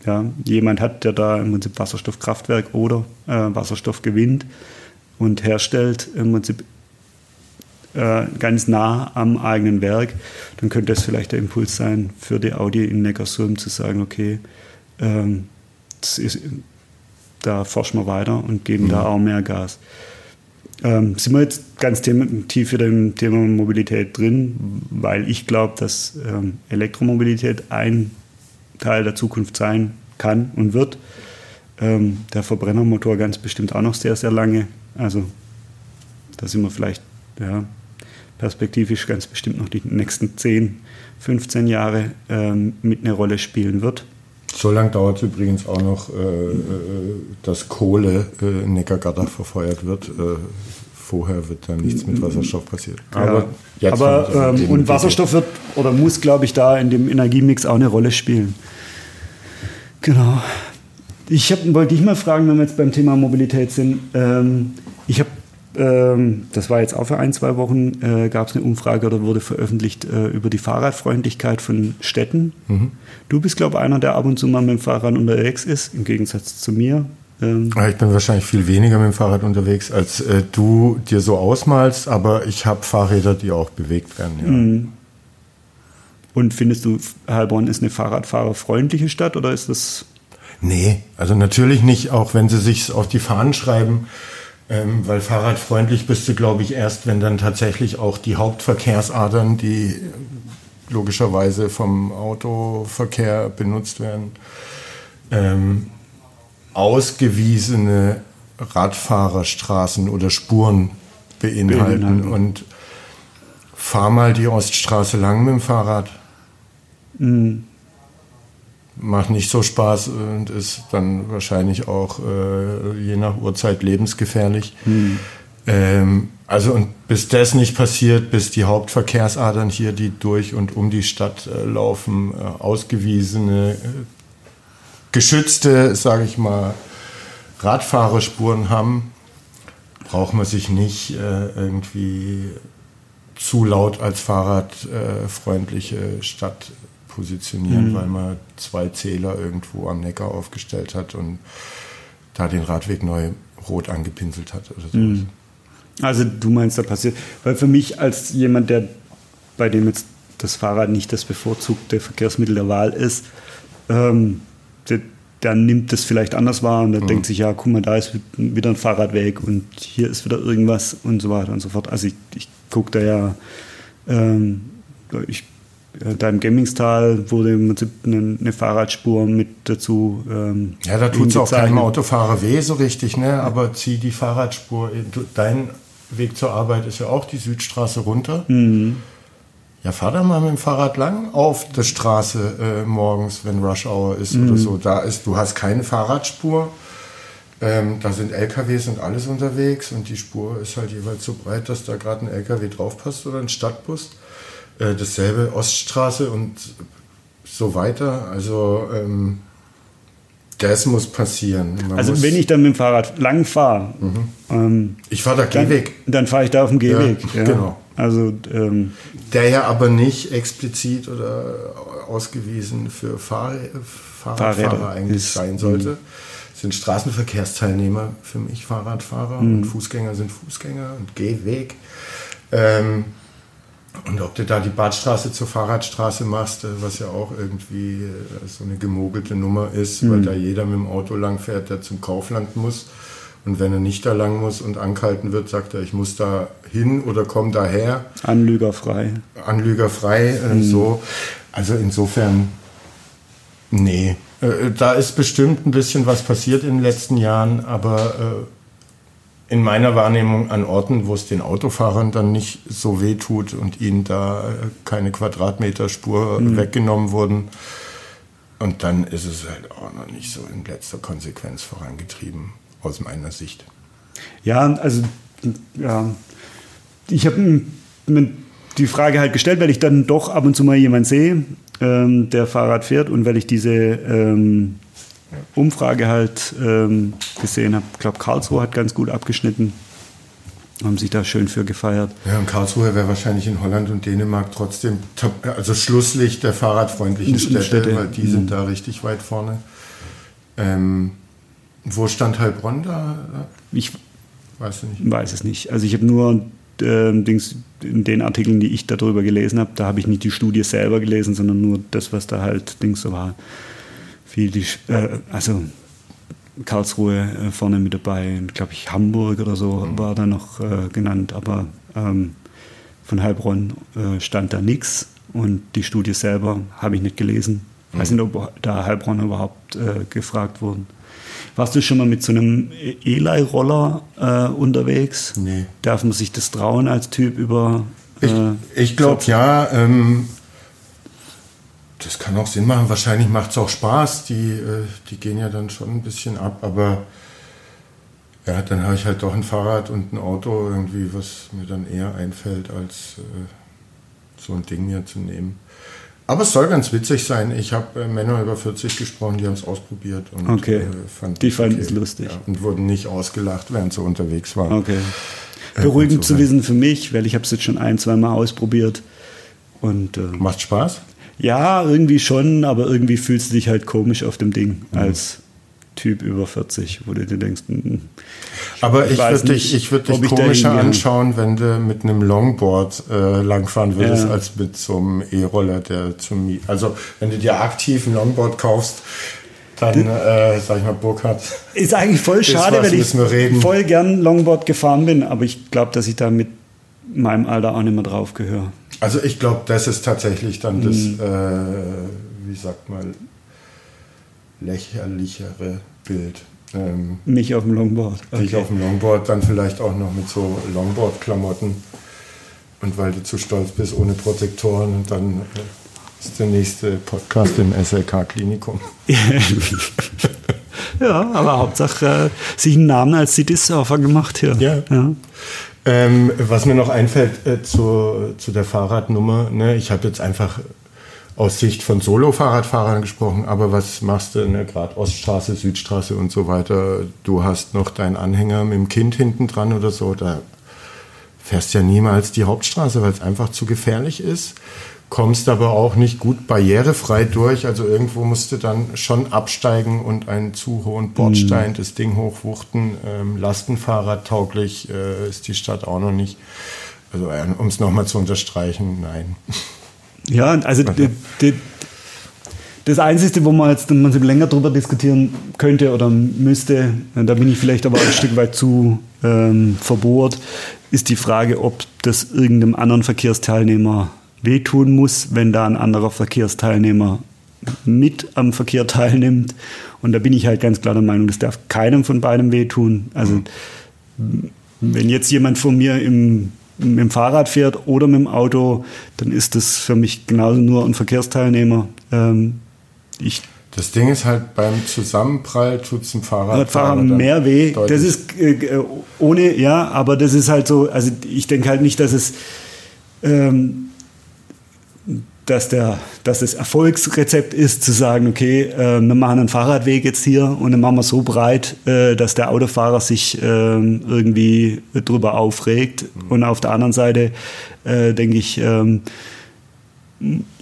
ja, jemand hat, der da im Prinzip Wasserstoffkraftwerk oder äh, Wasserstoff gewinnt und herstellt, im Prinzip äh, ganz nah am eigenen Werk, dann könnte das vielleicht der Impuls sein für die Audi in Neckarsulm zu sagen, okay, ähm, das ist da forschen wir weiter und geben mhm. da auch mehr Gas. Ähm, sind wir jetzt ganz tief in dem Thema Mobilität drin, weil ich glaube, dass ähm, Elektromobilität ein Teil der Zukunft sein kann und wird. Ähm, der Verbrennermotor ganz bestimmt auch noch sehr, sehr lange. Also da sind wir vielleicht ja, perspektivisch ganz bestimmt noch die nächsten 10, 15 Jahre ähm, mit einer Rolle spielen wird. So lange dauert es übrigens auch noch, äh, äh, dass Kohle äh, in Neckargatter verfeuert wird. Äh, vorher wird da nichts mit Wasserstoff passiert. Aber, ja, aber ähm, und Wasserstoff wird oder muss, glaube ich, da in dem Energiemix auch eine Rolle spielen. Genau. Ich hab, wollte dich mal fragen, wenn wir jetzt beim Thema Mobilität sind. Ähm, ich habe ähm, das war jetzt auch für ein, zwei Wochen, äh, gab es eine Umfrage oder wurde veröffentlicht äh, über die Fahrradfreundlichkeit von Städten. Mhm. Du bist, glaube ich, einer, der ab und zu mal mit dem Fahrrad unterwegs ist, im Gegensatz zu mir. Ähm ich bin wahrscheinlich viel weniger mit dem Fahrrad unterwegs, als äh, du dir so ausmalst, aber ich habe Fahrräder, die auch bewegt werden. Ja. Mhm. Und findest du, Heilbronn ist eine Fahrradfahrerfreundliche Stadt oder ist das... Nee, also natürlich nicht, auch wenn sie sich auf die Fahnen schreiben, ähm, weil fahrradfreundlich bist du, glaube ich, erst, wenn dann tatsächlich auch die Hauptverkehrsadern, die logischerweise vom Autoverkehr benutzt werden, ähm, ausgewiesene Radfahrerstraßen oder Spuren beinhalten. beinhalten. Und fahr mal die Oststraße lang mit dem Fahrrad. Mhm macht nicht so Spaß und ist dann wahrscheinlich auch äh, je nach Uhrzeit lebensgefährlich. Hm. Ähm, also und bis das nicht passiert, bis die Hauptverkehrsadern hier, die durch und um die Stadt äh, laufen, äh, ausgewiesene, äh, geschützte, sage ich mal, Radfahrerspuren haben, braucht man sich nicht äh, irgendwie zu laut als fahrradfreundliche Stadt positionieren, mhm. weil man zwei Zähler irgendwo am Neckar aufgestellt hat und da den Radweg neu rot angepinselt hat oder sowas. Mhm. Also du meinst, da passiert, weil für mich als jemand, der bei dem jetzt das Fahrrad nicht das bevorzugte Verkehrsmittel der Wahl ist, ähm, der, der, nimmt das vielleicht anders wahr und der mhm. denkt sich, ja, guck mal, da ist wieder ein Fahrradweg und hier ist wieder irgendwas und so weiter und so fort. Also ich, ich gucke da ja, ähm, ich da im Gemmingstal wurde im Prinzip eine, eine Fahrradspur mit dazu. Ähm, ja, da tut es auch keinem Autofahrer weh so richtig, ne? aber zieh die Fahrradspur. Dein Weg zur Arbeit ist ja auch die Südstraße runter. Mhm. Ja, fahr da mal mit dem Fahrrad lang auf der Straße äh, morgens, wenn Rush Hour ist mhm. oder so. Da ist, du hast keine Fahrradspur. Ähm, da sind LKWs und alles unterwegs und die Spur ist halt jeweils so breit, dass da gerade ein LKW draufpasst oder ein Stadtbus. Äh, dasselbe Oststraße und so weiter. Also ähm, das muss passieren. Man also muss wenn ich dann mit dem Fahrrad lang fahre, mhm. ähm, ich fahre da Gehweg. Dann, dann fahre ich da auf dem Gehweg. Ja, ja. Genau. Also ähm, der ja aber nicht explizit oder ausgewiesen für Fahr Fahrradfahrer Fahrräder eigentlich ist, sein sollte. Mh. Sind Straßenverkehrsteilnehmer für mich Fahrradfahrer mhm. und Fußgänger sind Fußgänger und Gehweg. Ähm, und ob du da die Badstraße zur Fahrradstraße machst, äh, was ja auch irgendwie äh, so eine gemogelte Nummer ist, mhm. weil da jeder mit dem Auto langfährt, der zum Kaufland muss. Und wenn er nicht da lang muss und angehalten wird, sagt er, ich muss da hin oder komm daher. Anlügerfrei. Anlügerfrei, äh, mhm. so. Also insofern, nee. Äh, da ist bestimmt ein bisschen was passiert in den letzten Jahren, aber äh, in meiner Wahrnehmung an Orten, wo es den Autofahrern dann nicht so weh tut und ihnen da äh, keine Quadratmeter Spur mhm. weggenommen wurden. Und dann ist es halt auch noch nicht so in letzter Konsequenz vorangetrieben aus meiner Sicht. Ja, also ja, ich habe die Frage halt gestellt, weil ich dann doch ab und zu mal jemanden sehe, ähm, der Fahrrad fährt und weil ich diese ähm, Umfrage halt ähm, gesehen habe. Ich glaube, Karlsruhe hat ganz gut abgeschnitten. Haben sich da schön für gefeiert. Ja, und Karlsruhe wäre wahrscheinlich in Holland und Dänemark trotzdem also Schlusslicht der fahrradfreundlichen Städte, Städte, weil die sind mhm. da richtig weit vorne. Ähm, wo stand Heilbronn da? Ich weiß, nicht. weiß es nicht. Also ich habe nur äh, Dings, in den Artikeln, die ich darüber gelesen habe, da habe ich nicht die Studie selber gelesen, sondern nur das, was da halt Dings so war. Viel die, äh, also Karlsruhe äh, vorne mit dabei, glaube ich Hamburg oder so mhm. war da noch äh, genannt, aber ähm, von Heilbronn äh, stand da nichts und die Studie selber habe ich nicht gelesen. Ich weiß mhm. nicht, ob da Heilbronn überhaupt äh, gefragt wurden. Warst du schon mal mit so einem Eli-Roller äh, unterwegs? Nee. Darf man sich das trauen als Typ über. Ich, ich glaube ja. Ähm, das kann auch Sinn machen. Wahrscheinlich macht es auch Spaß. Die, äh, die gehen ja dann schon ein bisschen ab, aber ja, dann habe ich halt doch ein Fahrrad und ein Auto irgendwie, was mir dann eher einfällt, als äh, so ein Ding mir zu nehmen. Aber es soll ganz witzig sein. Ich habe äh, Männer über 40 gesprochen, die haben es ausprobiert und okay. äh, fand die fanden es lustig. Ja, und wurden nicht ausgelacht, während sie unterwegs waren. Okay. Äh, Beruhigend so zu wissen für mich, weil ich habe es jetzt schon ein, zwei Mal ausprobiert. Und, äh, Macht Spaß? Ja, irgendwie schon, aber irgendwie fühlst du dich halt komisch auf dem Ding mhm. als Typ über 40, wo du dir denkst, hm, aber ich, ich würde dich, ich würd dich komischer anschauen, wenn du mit einem Longboard äh, langfahren würdest, ja. als mit so einem E-Roller, der zum. Also wenn du dir aktiv ein Longboard kaufst, dann, äh, sag ich mal, Burkhardt. Ist eigentlich voll schade, weil ich voll gern Longboard gefahren bin, aber ich glaube, dass ich da mit meinem Alter auch nicht mehr drauf gehöre. Also ich glaube, das ist tatsächlich dann das, mhm. äh, wie sagt man, lächerlichere Bild. Ähm, Mich auf dem Longboard. Okay. Dich auf dem Longboard, dann vielleicht auch noch mit so Longboard-Klamotten. Und weil du zu stolz bist, ohne Protektoren. Und dann äh, ist der nächste Podcast im SLK-Klinikum. ja, aber Hauptsache äh, sich einen Namen als City-Surfer gemacht hier. Ja. ja. Ähm, was mir noch einfällt äh, zu, zu der Fahrradnummer, ne, ich habe jetzt einfach aus Sicht von Solo-Fahrradfahrern gesprochen, aber was machst du, ne? gerade Oststraße, Südstraße und so weiter, du hast noch deinen Anhänger mit dem Kind hinten dran oder so, da fährst ja niemals die Hauptstraße, weil es einfach zu gefährlich ist, kommst aber auch nicht gut barrierefrei durch, also irgendwo musst du dann schon absteigen und einen zu hohen Bordstein, mhm. das Ding hochwuchten, ähm, Lastenfahrrad tauglich äh, ist die Stadt auch noch nicht. Also äh, um es nochmal zu unterstreichen, nein. Ja, also die, die, das Einzige, wo man jetzt man länger darüber diskutieren könnte oder müsste, da bin ich vielleicht aber ein Stück weit zu ähm, verbohrt, ist die Frage, ob das irgendeinem anderen Verkehrsteilnehmer wehtun muss, wenn da ein anderer Verkehrsteilnehmer mit am Verkehr teilnimmt. Und da bin ich halt ganz klar der Meinung, das darf keinem von beidem wehtun. Also mhm. wenn jetzt jemand von mir im, mit dem Fahrrad fährt oder mit dem Auto, dann ist das für mich genauso nur ein Verkehrsteilnehmer. Ähm, ich das Ding ist halt, beim Zusammenprall tut es dem Fahrradfahrer Fahrer mehr weh. Das ist äh, äh, ohne, ja, aber das ist halt so, also ich denke halt nicht, dass es ähm, dass, der, dass das Erfolgsrezept ist, zu sagen, okay, äh, wir machen einen Fahrradweg jetzt hier und dann machen wir so breit, äh, dass der Autofahrer sich äh, irgendwie drüber aufregt. Mhm. Und auf der anderen Seite äh, denke ich, ähm,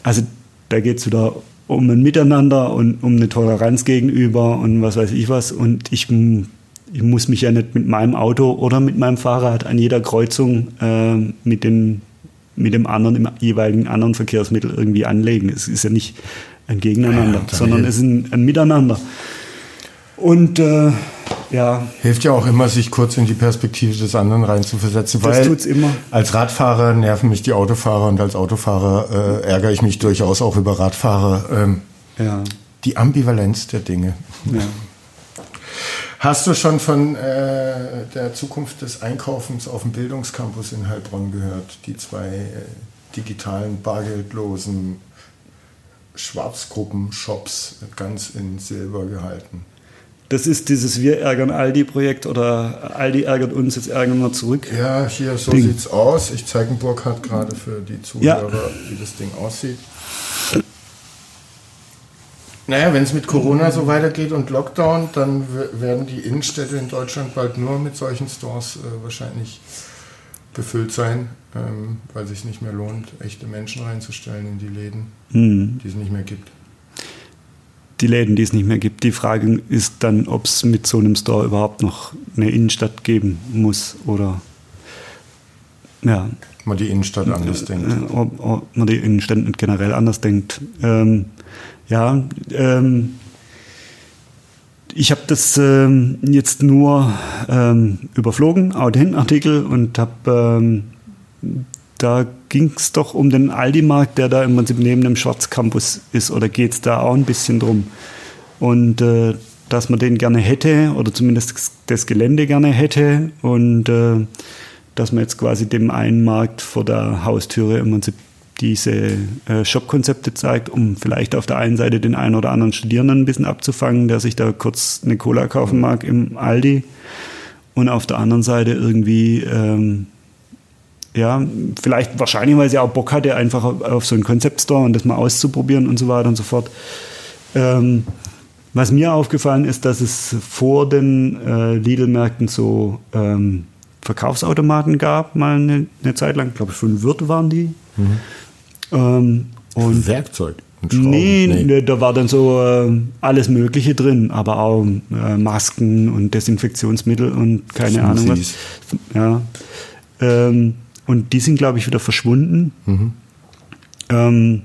also da geht es wieder um ein Miteinander und um eine Toleranz gegenüber und was weiß ich was. Und ich, ich muss mich ja nicht mit meinem Auto oder mit meinem Fahrrad an jeder Kreuzung äh, mit den mit dem anderen, im jeweiligen anderen Verkehrsmittel irgendwie anlegen. Es ist ja nicht ein Gegeneinander, ja, sondern es ist ein, ein Miteinander. Und äh, ja. Hilft ja auch immer, sich kurz in die Perspektive des anderen reinzuversetzen. Das tut's immer. Als Radfahrer nerven mich die Autofahrer und als Autofahrer äh, ärgere ich mich durchaus auch über Radfahrer. Ähm, ja. Die Ambivalenz der Dinge. Ja. Hast du schon von äh, der Zukunft des Einkaufens auf dem Bildungscampus in Heilbronn gehört? Die zwei äh, digitalen, bargeldlosen Schwarzgruppen-Shops ganz in Silber gehalten. Das ist dieses Wir ärgern Aldi-Projekt oder Aldi ärgert uns, jetzt ärgern wir zurück. Ja, hier so Ding. sieht's aus. Ich zeige Burkhard gerade für die Zuhörer, ja. wie das Ding aussieht. Naja, wenn es mit Corona so weitergeht und Lockdown, dann werden die Innenstädte in Deutschland bald nur mit solchen Stores äh, wahrscheinlich befüllt sein, ähm, weil es sich nicht mehr lohnt, echte Menschen reinzustellen in die Läden, mhm. die es nicht mehr gibt. Die Läden, die es nicht mehr gibt. Die Frage ist dann, ob es mit so einem Store überhaupt noch eine Innenstadt geben muss oder ja. Man die Innenstadt anders äh, denkt. Ob, ob, man die Innenstadt generell anders denkt. Ähm, ja, ähm, ich habe das ähm, jetzt nur ähm, überflogen, den Artikel, und habe ähm, da ging es doch um den Aldi-Markt, der da im Prinzip neben dem Schwarzcampus ist, oder geht es da auch ein bisschen drum? Und äh, dass man den gerne hätte, oder zumindest das Gelände gerne hätte, und äh, dass man jetzt quasi dem einen Markt vor der Haustüre im Prinzip diese äh, Shop-Konzepte zeigt, um vielleicht auf der einen Seite den einen oder anderen Studierenden ein bisschen abzufangen, der sich da kurz eine Cola kaufen mag im Aldi und auf der anderen Seite irgendwie ähm, ja, vielleicht wahrscheinlich, weil sie auch Bock hatte, einfach auf so einen Konzeptstore und das mal auszuprobieren und so weiter und so fort. Ähm, was mir aufgefallen ist, dass es vor den äh, Lidl-Märkten so ähm, Verkaufsautomaten gab, mal eine, eine Zeit lang, glaube ich, von Wirt waren die. Mhm. Ähm, und Werkzeug? Nee, nee, da war dann so äh, alles Mögliche drin, aber auch äh, Masken und Desinfektionsmittel und keine Smoothies. Ahnung was. Ja. Ähm, und die sind, glaube ich, wieder verschwunden. Mhm. Ähm,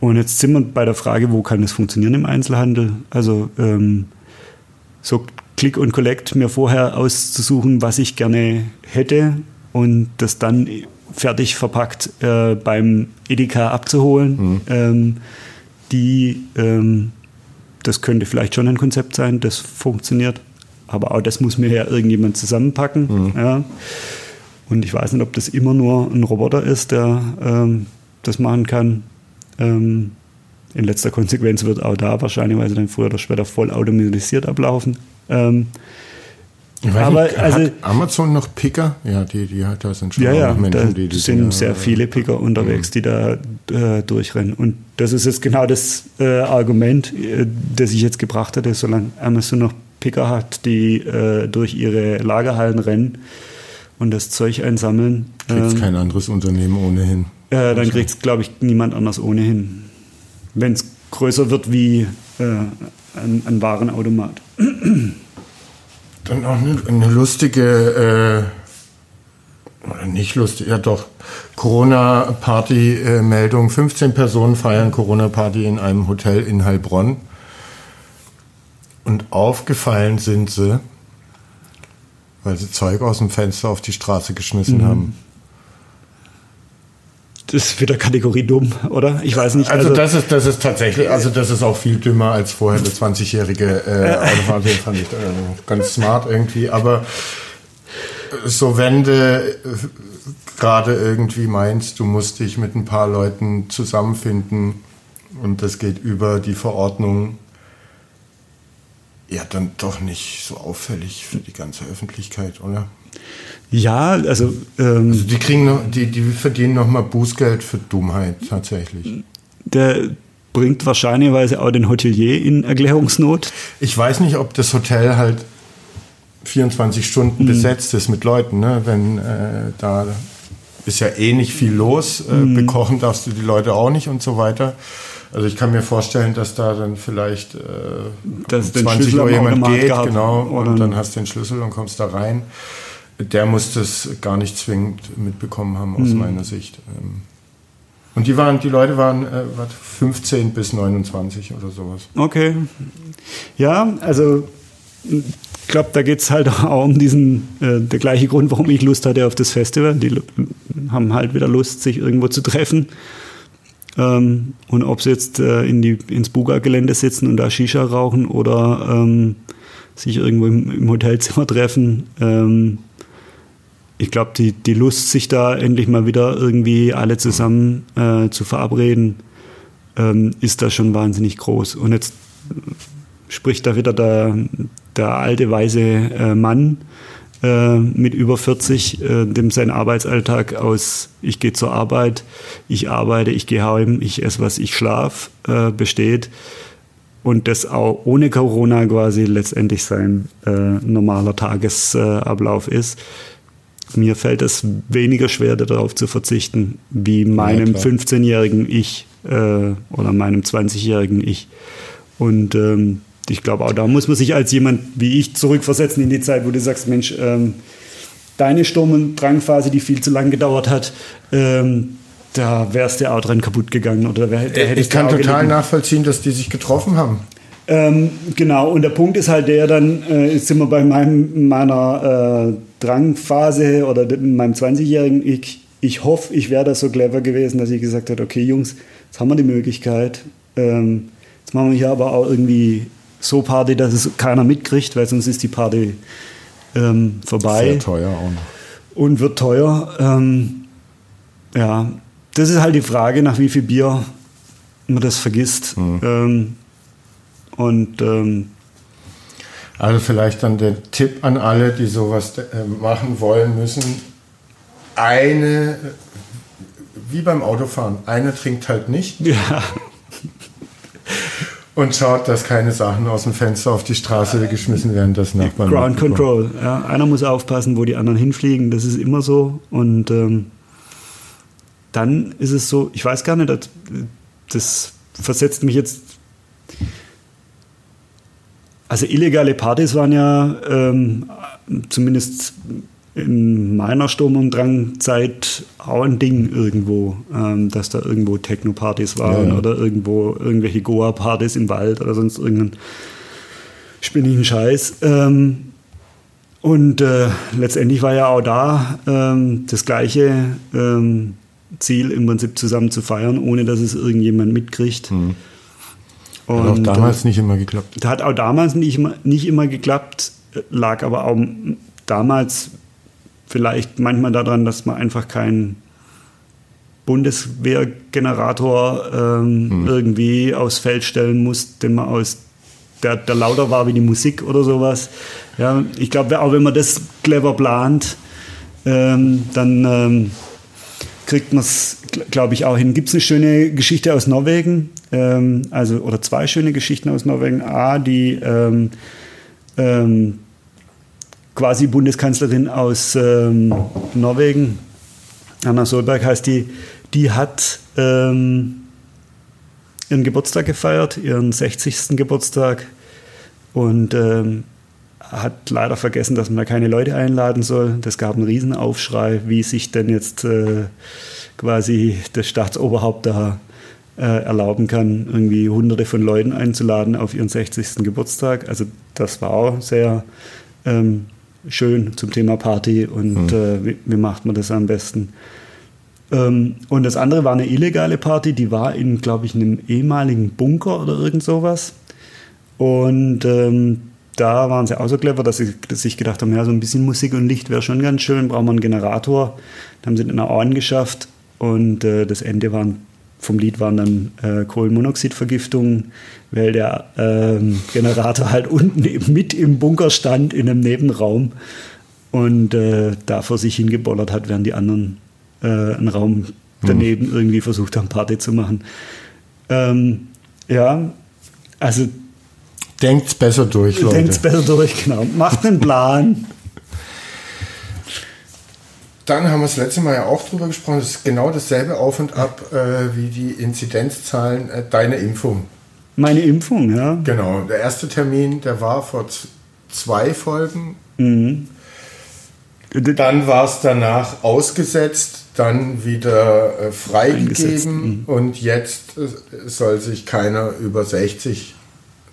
und jetzt sind wir bei der Frage, wo kann das funktionieren im Einzelhandel? Also ähm, so Click und Collect mir vorher auszusuchen, was ich gerne hätte und das dann fertig verpackt äh, beim Edeka abzuholen. Mhm. Ähm, die, ähm, das könnte vielleicht schon ein Konzept sein, das funktioniert. Aber auch das muss mir ja irgendjemand zusammenpacken. Mhm. Ja. Und ich weiß nicht, ob das immer nur ein Roboter ist, der ähm, das machen kann. Ähm, in letzter Konsequenz wird auch da wahrscheinlich, dann früher oder später voll automatisiert ablaufen. Aber nicht, also, hat Amazon noch Picker? Ja, die, die hat da sind schon ja, ja, Menschen, da die, die sind Dinger, sehr viele Picker unterwegs, mhm. die da äh, durchrennen. Und das ist jetzt genau das äh, Argument, äh, das ich jetzt gebracht hatte, solange Amazon noch Picker hat, die äh, durch ihre Lagerhallen rennen und das Zeug einsammeln. Kriegt ähm, kein anderes Unternehmen ohnehin. Äh, dann kriegt es, glaube ich, niemand anders ohnehin. Wenn es größer wird wie äh, ein, ein Warenautomat. Dann auch eine, eine lustige, äh, oder nicht lustig, ja doch, Corona-Party-Meldung. 15 Personen feiern Corona-Party in einem Hotel in Heilbronn. Und aufgefallen sind sie, weil sie Zeug aus dem Fenster auf die Straße geschmissen mhm. haben. Das ist wieder Kategorie dumm, oder? Ich weiß nicht. Also, also, das ist das ist tatsächlich, also das ist auch viel dümmer als vorher der 20-jährige äh, Autofahrer, den fand ich äh, ganz smart irgendwie. Aber so wenn du äh, gerade irgendwie meinst, du musst dich mit ein paar Leuten zusammenfinden und das geht über die Verordnung, ja, dann doch nicht so auffällig für die ganze Öffentlichkeit, oder? Ja, also, ähm, also die kriegen noch, die, die verdienen noch mal Bußgeld für Dummheit tatsächlich. Der bringt wahrscheinlich auch den Hotelier in Erklärungsnot. Ich weiß nicht, ob das Hotel halt 24 Stunden mhm. besetzt ist mit Leuten, ne? wenn äh, da ist ja eh nicht viel los, äh, mhm. bekochen darfst du die Leute auch nicht und so weiter. Also ich kann mir vorstellen, dass da dann vielleicht äh, um 20 Uhr jemand geht, genau, und dann hast du den Schlüssel und kommst da rein der muss das gar nicht zwingend mitbekommen haben, aus mhm. meiner Sicht. Ähm. Und die waren, die Leute waren äh, 15 bis 29 oder sowas. Okay. Ja, also ich glaube, da geht es halt auch um diesen, äh, der gleiche Grund, warum ich Lust hatte auf das Festival. Die haben halt wieder Lust, sich irgendwo zu treffen. Ähm, und ob sie jetzt äh, in die, ins Buga-Gelände sitzen und da Shisha rauchen oder ähm, sich irgendwo im, im Hotelzimmer treffen, ähm, ich glaube, die, die Lust, sich da endlich mal wieder irgendwie alle zusammen äh, zu verabreden, ähm, ist da schon wahnsinnig groß. Und jetzt spricht da wieder der, der alte, weise äh, Mann äh, mit über 40, äh, dem sein Arbeitsalltag aus ich gehe zur Arbeit, ich arbeite, ich gehe heim, ich esse was, ich schlaf äh, besteht. Und das auch ohne Corona quasi letztendlich sein äh, normaler Tagesablauf ist mir fällt es weniger schwer, darauf zu verzichten, wie meinem ja, 15-jährigen Ich äh, oder meinem 20-jährigen Ich. Und ähm, ich glaube, auch da muss man sich als jemand wie ich zurückversetzen in die Zeit, wo du sagst, Mensch, ähm, deine Sturm- und Drangphase, die viel zu lang gedauert hat, ähm, da wärst du auch dran kaputt gegangen. Oder wär, ich kann total gelitten. nachvollziehen, dass die sich getroffen haben. Ähm, genau, und der Punkt ist halt der, dann äh, sind wir bei meinem, meiner äh, Drangphase oder in meinem 20-jährigen Ich, ich hoffe, ich wäre da so clever gewesen, dass ich gesagt habe, okay Jungs, jetzt haben wir die Möglichkeit, ähm, jetzt machen wir hier aber auch irgendwie so Party, dass es keiner mitkriegt, weil sonst ist die Party ähm, vorbei. Sehr teuer auch noch. Und wird teuer. Ähm, ja, das ist halt die Frage, nach wie viel Bier man das vergisst. Mhm. Ähm, und ähm, also vielleicht dann der Tipp an alle, die sowas äh, machen wollen müssen. Eine, wie beim Autofahren, eine trinkt halt nicht. Ja. Und schaut, dass keine Sachen aus dem Fenster auf die Straße geschmissen werden, das Nachbarn. Ground Control. Ja, einer muss aufpassen, wo die anderen hinfliegen. Das ist immer so. Und ähm, dann ist es so, ich weiß gar nicht, das, das versetzt mich jetzt also illegale Partys waren ja ähm, zumindest in meiner Sturm- und Drangzeit auch ein Ding irgendwo, ähm, dass da irgendwo Techno-Partys waren ja, ja. oder irgendwo irgendwelche Goa-Partys im Wald oder sonst irgendeinen spinnigen Scheiß. Ähm, und äh, letztendlich war ja auch da ähm, das gleiche ähm, Ziel, im Prinzip zusammen zu feiern, ohne dass es irgendjemand mitkriegt. Mhm. Und hat auch damals nicht immer geklappt. Hat auch damals nicht immer, nicht immer geklappt, lag aber auch damals vielleicht manchmal daran, dass man einfach keinen Bundeswehrgenerator ähm, hm. irgendwie aufs Feld stellen muss, den man aus der, der lauter war wie die Musik oder sowas. Ja, ich glaube, auch wenn man das clever plant, ähm, dann ähm, kriegt man es, glaube ich, auch hin. Gibt es eine schöne Geschichte aus Norwegen? ähm, also oder zwei schöne Geschichten aus Norwegen. A, die ähm, ähm, quasi Bundeskanzlerin aus ähm, Norwegen, Anna Solberg heißt die, die hat ähm, ihren Geburtstag gefeiert, ihren 60. Geburtstag und ähm, hat leider vergessen, dass man da keine Leute einladen soll. Das gab einen Riesenaufschrei, wie sich denn jetzt äh, quasi das Staatsoberhaupt da äh, erlauben kann, irgendwie hunderte von Leuten einzuladen auf ihren 60. Geburtstag. Also das war auch sehr ähm, schön zum Thema Party und mhm. äh, wie, wie, macht man das am besten. Ähm, und das andere war eine illegale Party, die war in, glaube ich, einem ehemaligen Bunker oder irgend sowas. Und ähm, da waren sie auch so clever, dass sie sich gedacht haben, ja, so ein bisschen Musik und Licht wäre schon ganz schön, brauchen wir einen Generator. Dann haben sie den auch angeschafft und äh, das Ende waren, vom Lied waren dann äh, Kohlenmonoxidvergiftungen, weil der äh, Generator halt unten mit im Bunker stand, in einem Nebenraum und äh, da vor sich hingebollert hat, während die anderen äh, einen Raum daneben mhm. irgendwie versucht haben, Party zu machen. Ähm, ja, also Denkt's besser durch, Leute. Denkt's besser durch, genau. Macht einen Plan. Dann haben wir das letzte Mal ja auch drüber gesprochen, das ist genau dasselbe Auf und Ab äh, wie die Inzidenzzahlen äh, deiner Impfung. Meine Impfung, ja. Genau, der erste Termin, der war vor zwei Folgen. Mhm. Dann war es danach ausgesetzt, dann wieder äh, freigegeben mhm. und jetzt äh, soll sich keiner über 60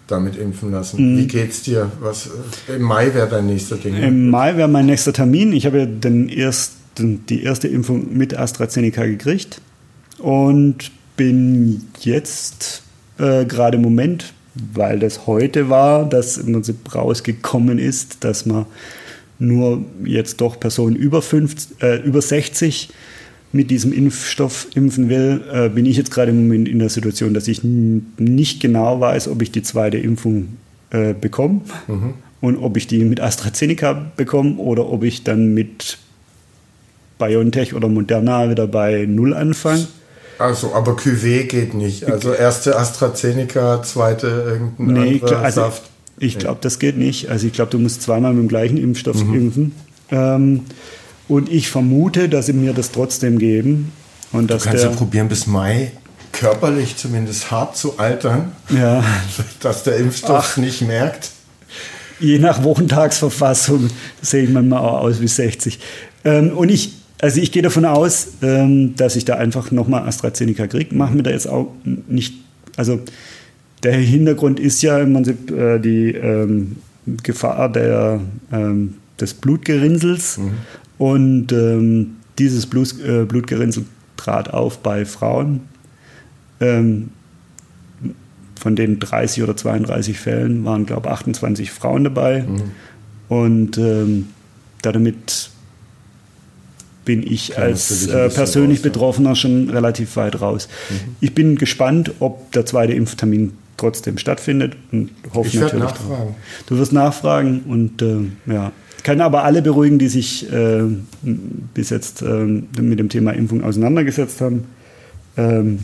damit impfen lassen. Mhm. Wie geht's dir? Was, äh, Im Mai wäre dein nächster Ding. Im Mai wäre mein nächster Termin. Ich habe ja den ersten, die erste Impfung mit AstraZeneca gekriegt und bin jetzt äh, gerade im Moment, weil das heute war, dass im Prinzip rausgekommen ist, dass man nur jetzt doch Personen über, 50, äh, über 60 mit diesem Impfstoff impfen will, äh, bin ich jetzt gerade im Moment in der Situation, dass ich nicht genau weiß, ob ich die zweite Impfung äh, bekomme mhm. und ob ich die mit AstraZeneca bekomme oder ob ich dann mit BioNTech oder Moderna wieder bei Null anfange. Also, aber QV geht nicht. Also erste AstraZeneca, zweite irgendein nee, anderer also Saft. Ich glaube, das geht nicht. Also ich glaube, du musst zweimal mit dem gleichen Impfstoff mhm. impfen. Ähm, und ich vermute, dass sie mir das trotzdem geben. Und dass du kannst ja probieren, bis Mai körperlich zumindest hart zu altern, ja. dass der Impfstoff Ach. nicht merkt. Je nach Wochentagsverfassung sehe ich manchmal auch aus wie 60. Ähm, und ich, also ich gehe davon aus, ähm, dass ich da einfach nochmal AstraZeneca kriege. Machen wir da jetzt auch nicht, also der Hintergrund ist ja im Prinzip äh, die ähm, Gefahr der, des Blutgerinnsels. Mhm. Und ähm, dieses Blut, äh, Blutgerinnsel trat auf bei Frauen. Ähm, von den 30 oder 32 Fällen waren, glaube ich, 28 Frauen dabei. Mhm. Und ähm, damit bin ich Kann als äh, persönlich raus, Betroffener schon relativ weit raus. Mhm. Ich bin gespannt, ob der zweite Impftermin trotzdem stattfindet und hoffe ich natürlich. Nachfragen. Drauf. Du wirst nachfragen und äh, ja kann aber alle beruhigen, die sich äh, bis jetzt äh, mit dem Thema Impfung auseinandergesetzt haben. Ähm,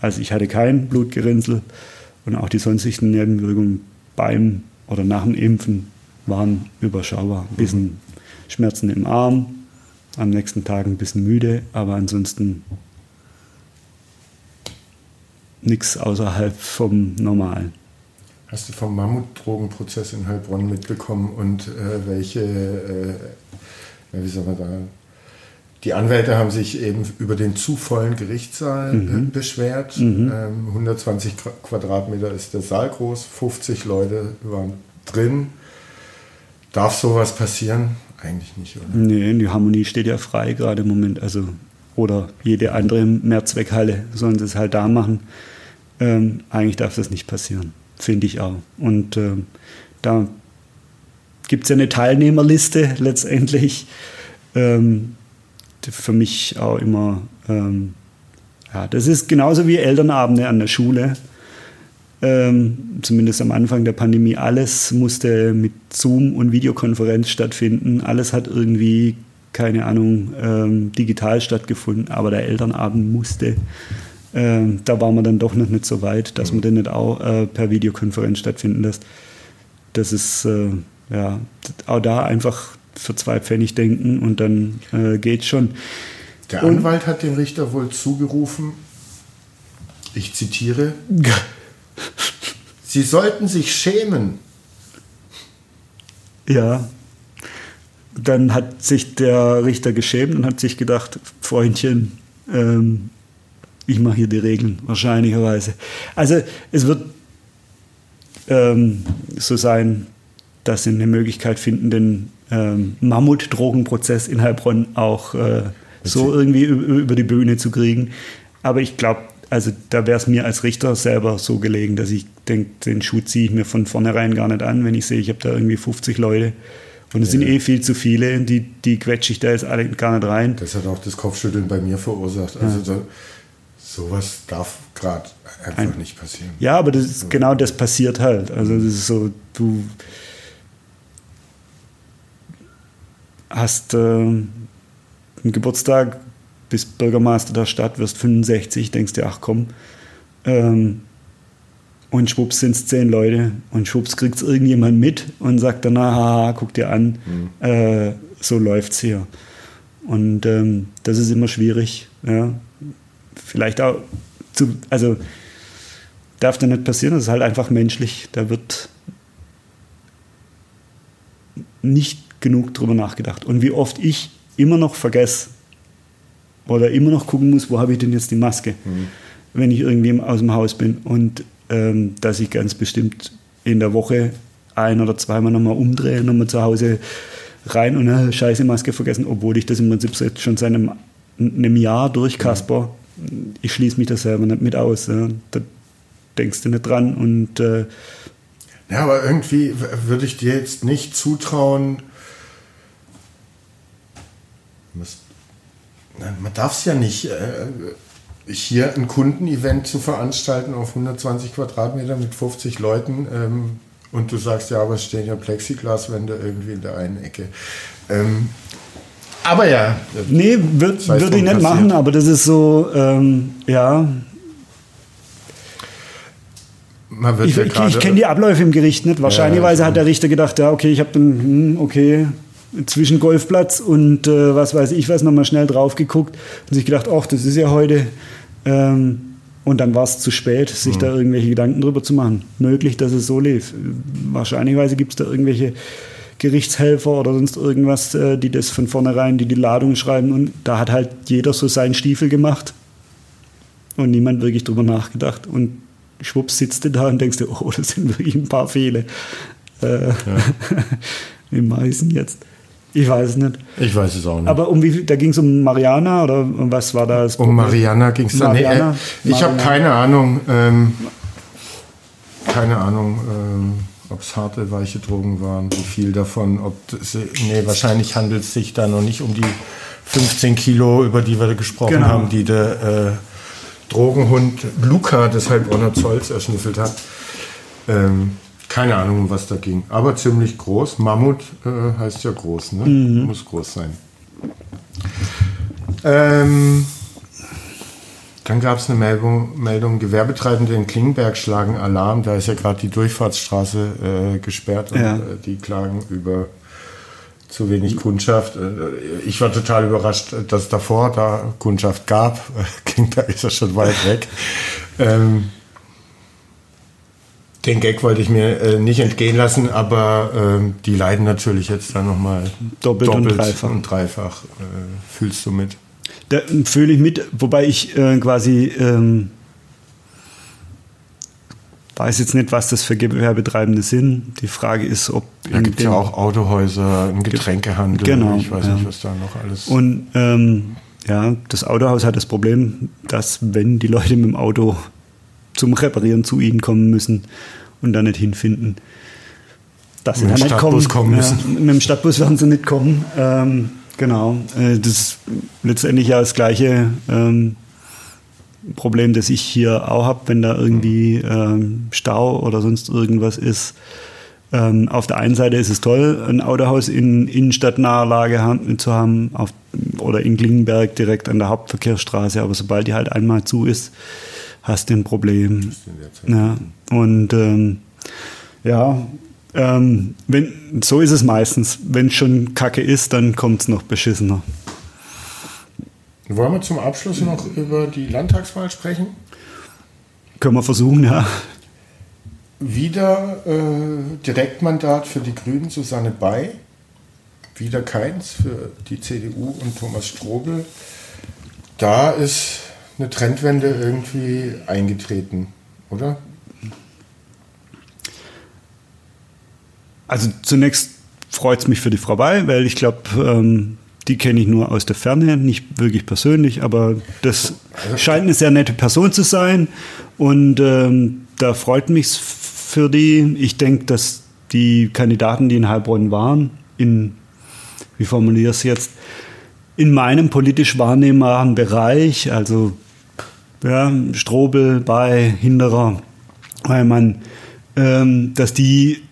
also ich hatte kein Blutgerinnsel und auch die sonstigen Nebenwirkungen beim oder nach dem Impfen waren überschaubar. Ein bisschen Schmerzen im Arm, am nächsten Tag ein bisschen müde, aber ansonsten nichts außerhalb vom Normalen. Hast du vom Mammutdrogenprozess in Heilbronn mitbekommen und äh, welche, äh, wie soll man sagen, die Anwälte haben sich eben über den zu vollen Gerichtssaal äh, mhm. beschwert. Mhm. Ähm, 120 Quadratmeter ist der Saal groß, 50 Leute waren drin. Darf sowas passieren? Eigentlich nicht, oder? Nee, die Harmonie steht ja frei gerade im Moment. Also, oder jede andere Mehrzweckhalle sollen sie es halt da machen. Ähm, eigentlich darf das nicht passieren finde ich auch. Und äh, da gibt es ja eine Teilnehmerliste letztendlich. Ähm, für mich auch immer, ähm, ja, das ist genauso wie Elternabende an der Schule. Ähm, zumindest am Anfang der Pandemie, alles musste mit Zoom und Videokonferenz stattfinden. Alles hat irgendwie, keine Ahnung, ähm, digital stattgefunden, aber der Elternabend musste ähm, da waren wir dann doch noch nicht so weit, dass man den nicht auch äh, per Videokonferenz stattfinden lässt. Das ist äh, ja auch da einfach für zwei Pfennig denken und dann äh, geht's schon. Der Anwalt und, hat dem Richter wohl zugerufen, ich zitiere, Sie sollten sich schämen. Ja, dann hat sich der Richter geschämt und hat sich gedacht, Freundchen, ähm, ich mache hier die Regeln, wahrscheinlicherweise. Also es wird ähm, so sein, dass sie eine Möglichkeit finden, den ähm, Mammut-Drogenprozess in Heilbronn auch äh, so irgendwie über die Bühne zu kriegen. Aber ich glaube, also da wäre es mir als Richter selber so gelegen, dass ich denke, den Schuh ziehe ich mir von vornherein gar nicht an, wenn ich sehe, ich habe da irgendwie 50 Leute. Und es ja. sind eh viel zu viele, die, die quetsche ich da jetzt alle gar nicht rein. Das hat auch das Kopfschütteln bei mir verursacht. Also ja. so, sowas darf gerade einfach Ein, nicht passieren. Ja, aber das ist, genau das passiert halt. Also das ist so, du hast äh, einen Geburtstag, bist Bürgermeister der Stadt, wirst 65, denkst dir, ach komm, ähm, und schwupps sind es zehn Leute und schwupps kriegt es irgendjemand mit und sagt dann, haha, guck dir an, mhm. äh, so läuft es hier. Und ähm, das ist immer schwierig. Ja. Vielleicht auch, zu, also darf da nicht passieren, das ist halt einfach menschlich. Da wird nicht genug drüber nachgedacht. Und wie oft ich immer noch vergesse oder immer noch gucken muss, wo habe ich denn jetzt die Maske, mhm. wenn ich irgendwie aus dem Haus bin. Und ähm, dass ich ganz bestimmt in der Woche ein oder zweimal nochmal umdrehe, nochmal zu Hause rein und eine scheiße Maske vergessen, obwohl ich das im Prinzip jetzt schon seit einem, einem Jahr durchkasper. Ich schließe mich da selber nicht mit aus. Ja. Da denkst du nicht dran und äh, ja, aber irgendwie würde ich dir jetzt nicht zutrauen, man darf es ja nicht. Äh, hier ein Kundenevent zu veranstalten auf 120 Quadratmeter mit 50 Leuten ähm, und du sagst, ja, aber es stehen ja Plexiglaswände irgendwie in der einen Ecke. Ähm, aber ja. Nee, würde würd ich nicht machen, aber das ist so, ähm, ja. ich, ja ich, ich kenne die Abläufe im Gericht nicht. Wahrscheinlich ja, hat der Richter gedacht, ja, okay, ich habe hm, okay, zwischen Golfplatz und äh, was weiß ich was nochmal schnell drauf geguckt und sich gedacht, ach, das ist ja heute. Ähm, und dann war es zu spät, sich mhm. da irgendwelche Gedanken drüber zu machen. Möglich, dass es so lief. Wahrscheinlichweise gibt es da irgendwelche Gerichtshelfer oder sonst irgendwas, äh, die das von vornherein, die die Ladung schreiben. Und da hat halt jeder so seinen Stiefel gemacht und niemand wirklich drüber nachgedacht. Und schwupps sitzt du da und denkst dir, oh, das sind wirklich ein paar Fehler. Äh, ja. Wie meisten jetzt? Ich weiß es nicht. Ich weiß es auch nicht. Aber um wie da ging es um Mariana oder was war das? Um Mariana ging es da. Nee, äh, ich habe keine Ahnung. Ähm, keine Ahnung, ähm, ob es harte, weiche Drogen waren, wie viel davon. Ob das, nee, wahrscheinlich handelt es sich da noch nicht um die 15 Kilo, über die wir gesprochen genau. haben, die der äh, Drogenhund Luca deshalb Honor Zolls erschnüffelt hat. Ähm, keine Ahnung, um was da ging. Aber ziemlich groß. Mammut äh, heißt ja groß, ne? Mhm. Muss groß sein. Ähm, dann gab es eine Meldung, Meldung, Gewerbetreibende in Klingenberg schlagen Alarm. Da ist ja gerade die Durchfahrtsstraße äh, gesperrt und ja. äh, die klagen über zu wenig Kundschaft. Äh, ich war total überrascht, dass davor da Kundschaft gab. Klingenberg ist ja schon weit weg. Ähm, den Gag wollte ich mir äh, nicht entgehen lassen, aber äh, die leiden natürlich jetzt dann nochmal doppelt, doppelt und dreifach. Und dreifach äh, fühlst du mit? Da fühle ich mit, wobei ich äh, quasi ähm, weiß jetzt nicht, was das für Gewerbetreibende sind. Die Frage ist, ob. Da gibt es ja auch Autohäuser, einen Getränkehandel, genau, ich weiß ja. nicht, was da noch alles. Und ähm, ja, das Autohaus hat das Problem, dass wenn die Leute mit dem Auto zum Reparieren zu ihnen kommen müssen und da nicht hinfinden. Dass sie mit da nicht kommen, kommen müssen. Ja, mit dem Stadtbus werden sie nicht kommen. Ähm, genau. Äh, das ist letztendlich ja das gleiche ähm, Problem, das ich hier auch habe, wenn da irgendwie ähm, Stau oder sonst irgendwas ist. Ähm, auf der einen Seite ist es toll, ein Autohaus in innenstadtnaher Lage haben, zu haben auf, oder in Klingenberg direkt an der Hauptverkehrsstraße, aber sobald die halt einmal zu ist, hast du ein Problem. Ja. Und ähm, ja, ähm, wenn, so ist es meistens. Wenn es schon Kacke ist, dann kommt es noch beschissener. Wollen wir zum Abschluss noch über die Landtagswahl sprechen? Können wir versuchen, ja. Wieder äh, Direktmandat für die Grünen Susanne Bay. Wieder keins für die CDU und Thomas Strobel. Da ist eine Trendwende irgendwie eingetreten, oder? Also zunächst freut es mich für die Frau Bay, weil ich glaube, ähm, die kenne ich nur aus der Ferne, nicht wirklich persönlich, aber das scheint eine sehr nette Person zu sein. Und ähm, da freut mich für die. Ich denke, dass die Kandidaten, die in Heilbronn waren, in, wie formuliere ich es jetzt, in meinem politisch wahrnehmbaren Bereich, also ja, Strobel bei Hinderer, Heimann, ähm, dass die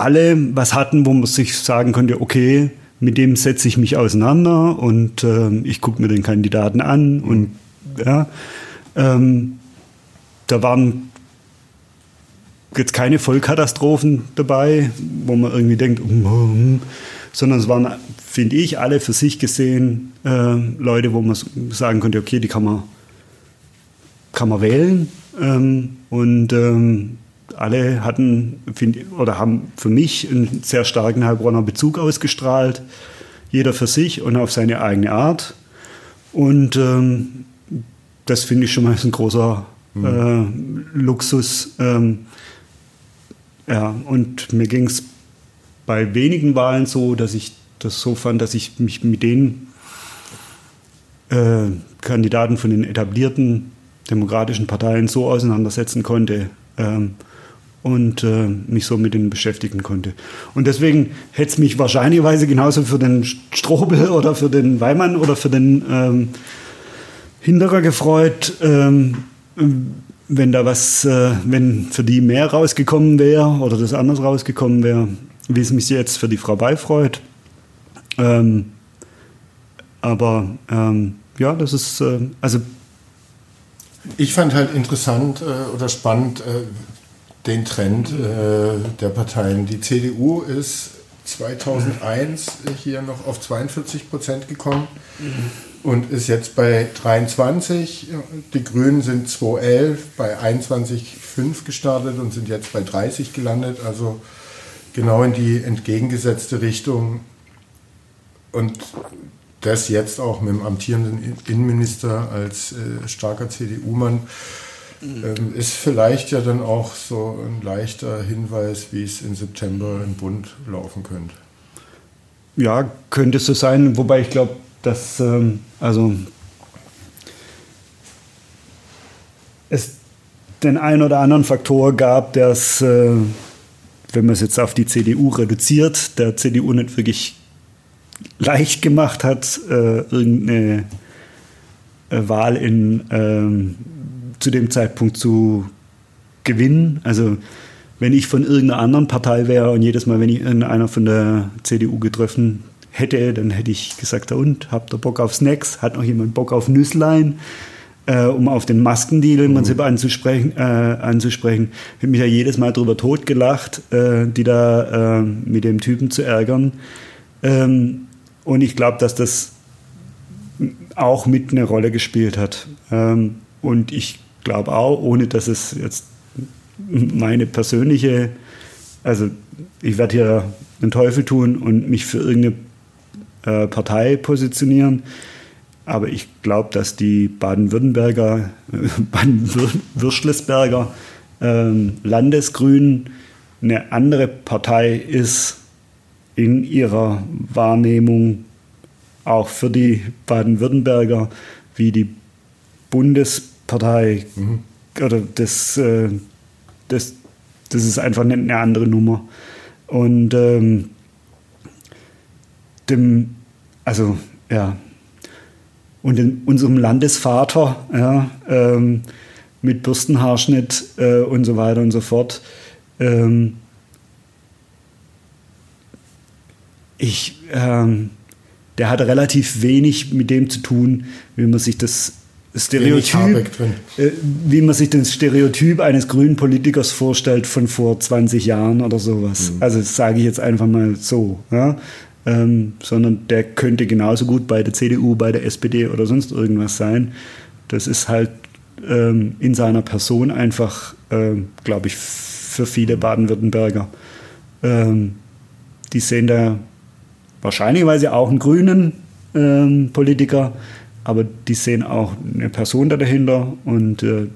alle was hatten, wo man sich sagen könnte, okay, mit dem setze ich mich auseinander und äh, ich gucke mir den Kandidaten an und ja, ähm, da waren jetzt keine Vollkatastrophen dabei, wo man irgendwie denkt, um, um, sondern es waren, finde ich, alle für sich gesehen äh, Leute, wo man sagen könnte, okay, die kann man, kann man wählen. Ähm, und ähm, alle hatten find, oder haben für mich einen sehr starken Heilbronner Bezug ausgestrahlt. Jeder für sich und auf seine eigene Art. Und ähm, das finde ich schon mal ein großer mhm. äh, Luxus. Ähm, ja, und mir ging es bei wenigen Wahlen so, dass ich das so fand, dass ich mich mit den äh, Kandidaten von den etablierten demokratischen Parteien so auseinandersetzen konnte ähm, und äh, mich so mit denen beschäftigen konnte. Und deswegen hätte es mich wahrscheinlicherweise genauso für den Strobel oder für den Weimann oder für den ähm, Hinderer gefreut, ähm, wenn da was, äh, wenn für die mehr rausgekommen wäre oder das anders rausgekommen wäre, wie es mich jetzt für die Frau Bay freut. Ähm, aber ähm, ja, das ist, äh, also. Ich fand halt interessant äh, oder spannend äh, den Trend äh, der Parteien. Die CDU ist 2001 hier noch auf 42 Prozent gekommen. Mhm und ist jetzt bei 23. Die Grünen sind 2011 bei 21,5 gestartet und sind jetzt bei 30 gelandet. Also genau in die entgegengesetzte Richtung. Und das jetzt auch mit dem amtierenden Innenminister als äh, starker CDU-Mann ähm, ist vielleicht ja dann auch so ein leichter Hinweis, wie es im September im Bund laufen könnte. Ja, könnte so sein, wobei ich glaube, dass ähm, also es den einen oder anderen Faktor gab, der es, äh, wenn man es jetzt auf die CDU reduziert, der CDU nicht wirklich leicht gemacht hat, äh, irgendeine äh, Wahl in, ähm, zu dem Zeitpunkt zu gewinnen. Also wenn ich von irgendeiner anderen Partei wäre und jedes Mal, wenn ich einer von der CDU getroffen hätte, dann hätte ich gesagt, und, habt ihr Bock auf Snacks? Hat noch jemand Bock auf Nüsslein? Äh, um auf den Maskendeal im Prinzip mhm. anzusprechen, äh, anzusprechen. Ich habe mich ja jedes Mal darüber totgelacht, äh, die da äh, mit dem Typen zu ärgern. Ähm, und ich glaube, dass das auch mit eine Rolle gespielt hat. Ähm, und ich glaube auch, ohne dass es jetzt meine persönliche, also ich werde hier den Teufel tun und mich für irgendeine äh, Partei positionieren. Aber ich glaube, dass die Baden-Württemberger, Baden-Würschlesberger ähm, Landesgrünen eine andere Partei ist in ihrer Wahrnehmung auch für die Baden-Württemberger wie die Bundespartei mhm. oder das, äh, das, das ist einfach eine andere Nummer. Und ähm, dem, also ja, und in unserem Landesvater ja, ähm, mit Bürstenhaarschnitt äh, und so weiter und so fort. Ähm, ich, ähm, der hat relativ wenig mit dem zu tun, wie man sich das Stereotyp, äh, wie man sich das Stereotyp eines grünen Politikers vorstellt von vor 20 Jahren oder sowas. Mhm. Also das sage ich jetzt einfach mal so. Ja? ähm, sondern der könnte genauso gut bei der CDU, bei der SPD oder sonst irgendwas sein. Das ist halt ähm, in seiner Person einfach, ähm, glaube ich, für viele Baden-Württemberger. Ähm, die sehen da wahrscheinlicherweise auch einen grünen ähm, Politiker, aber die sehen auch eine Person da dahinter und äh,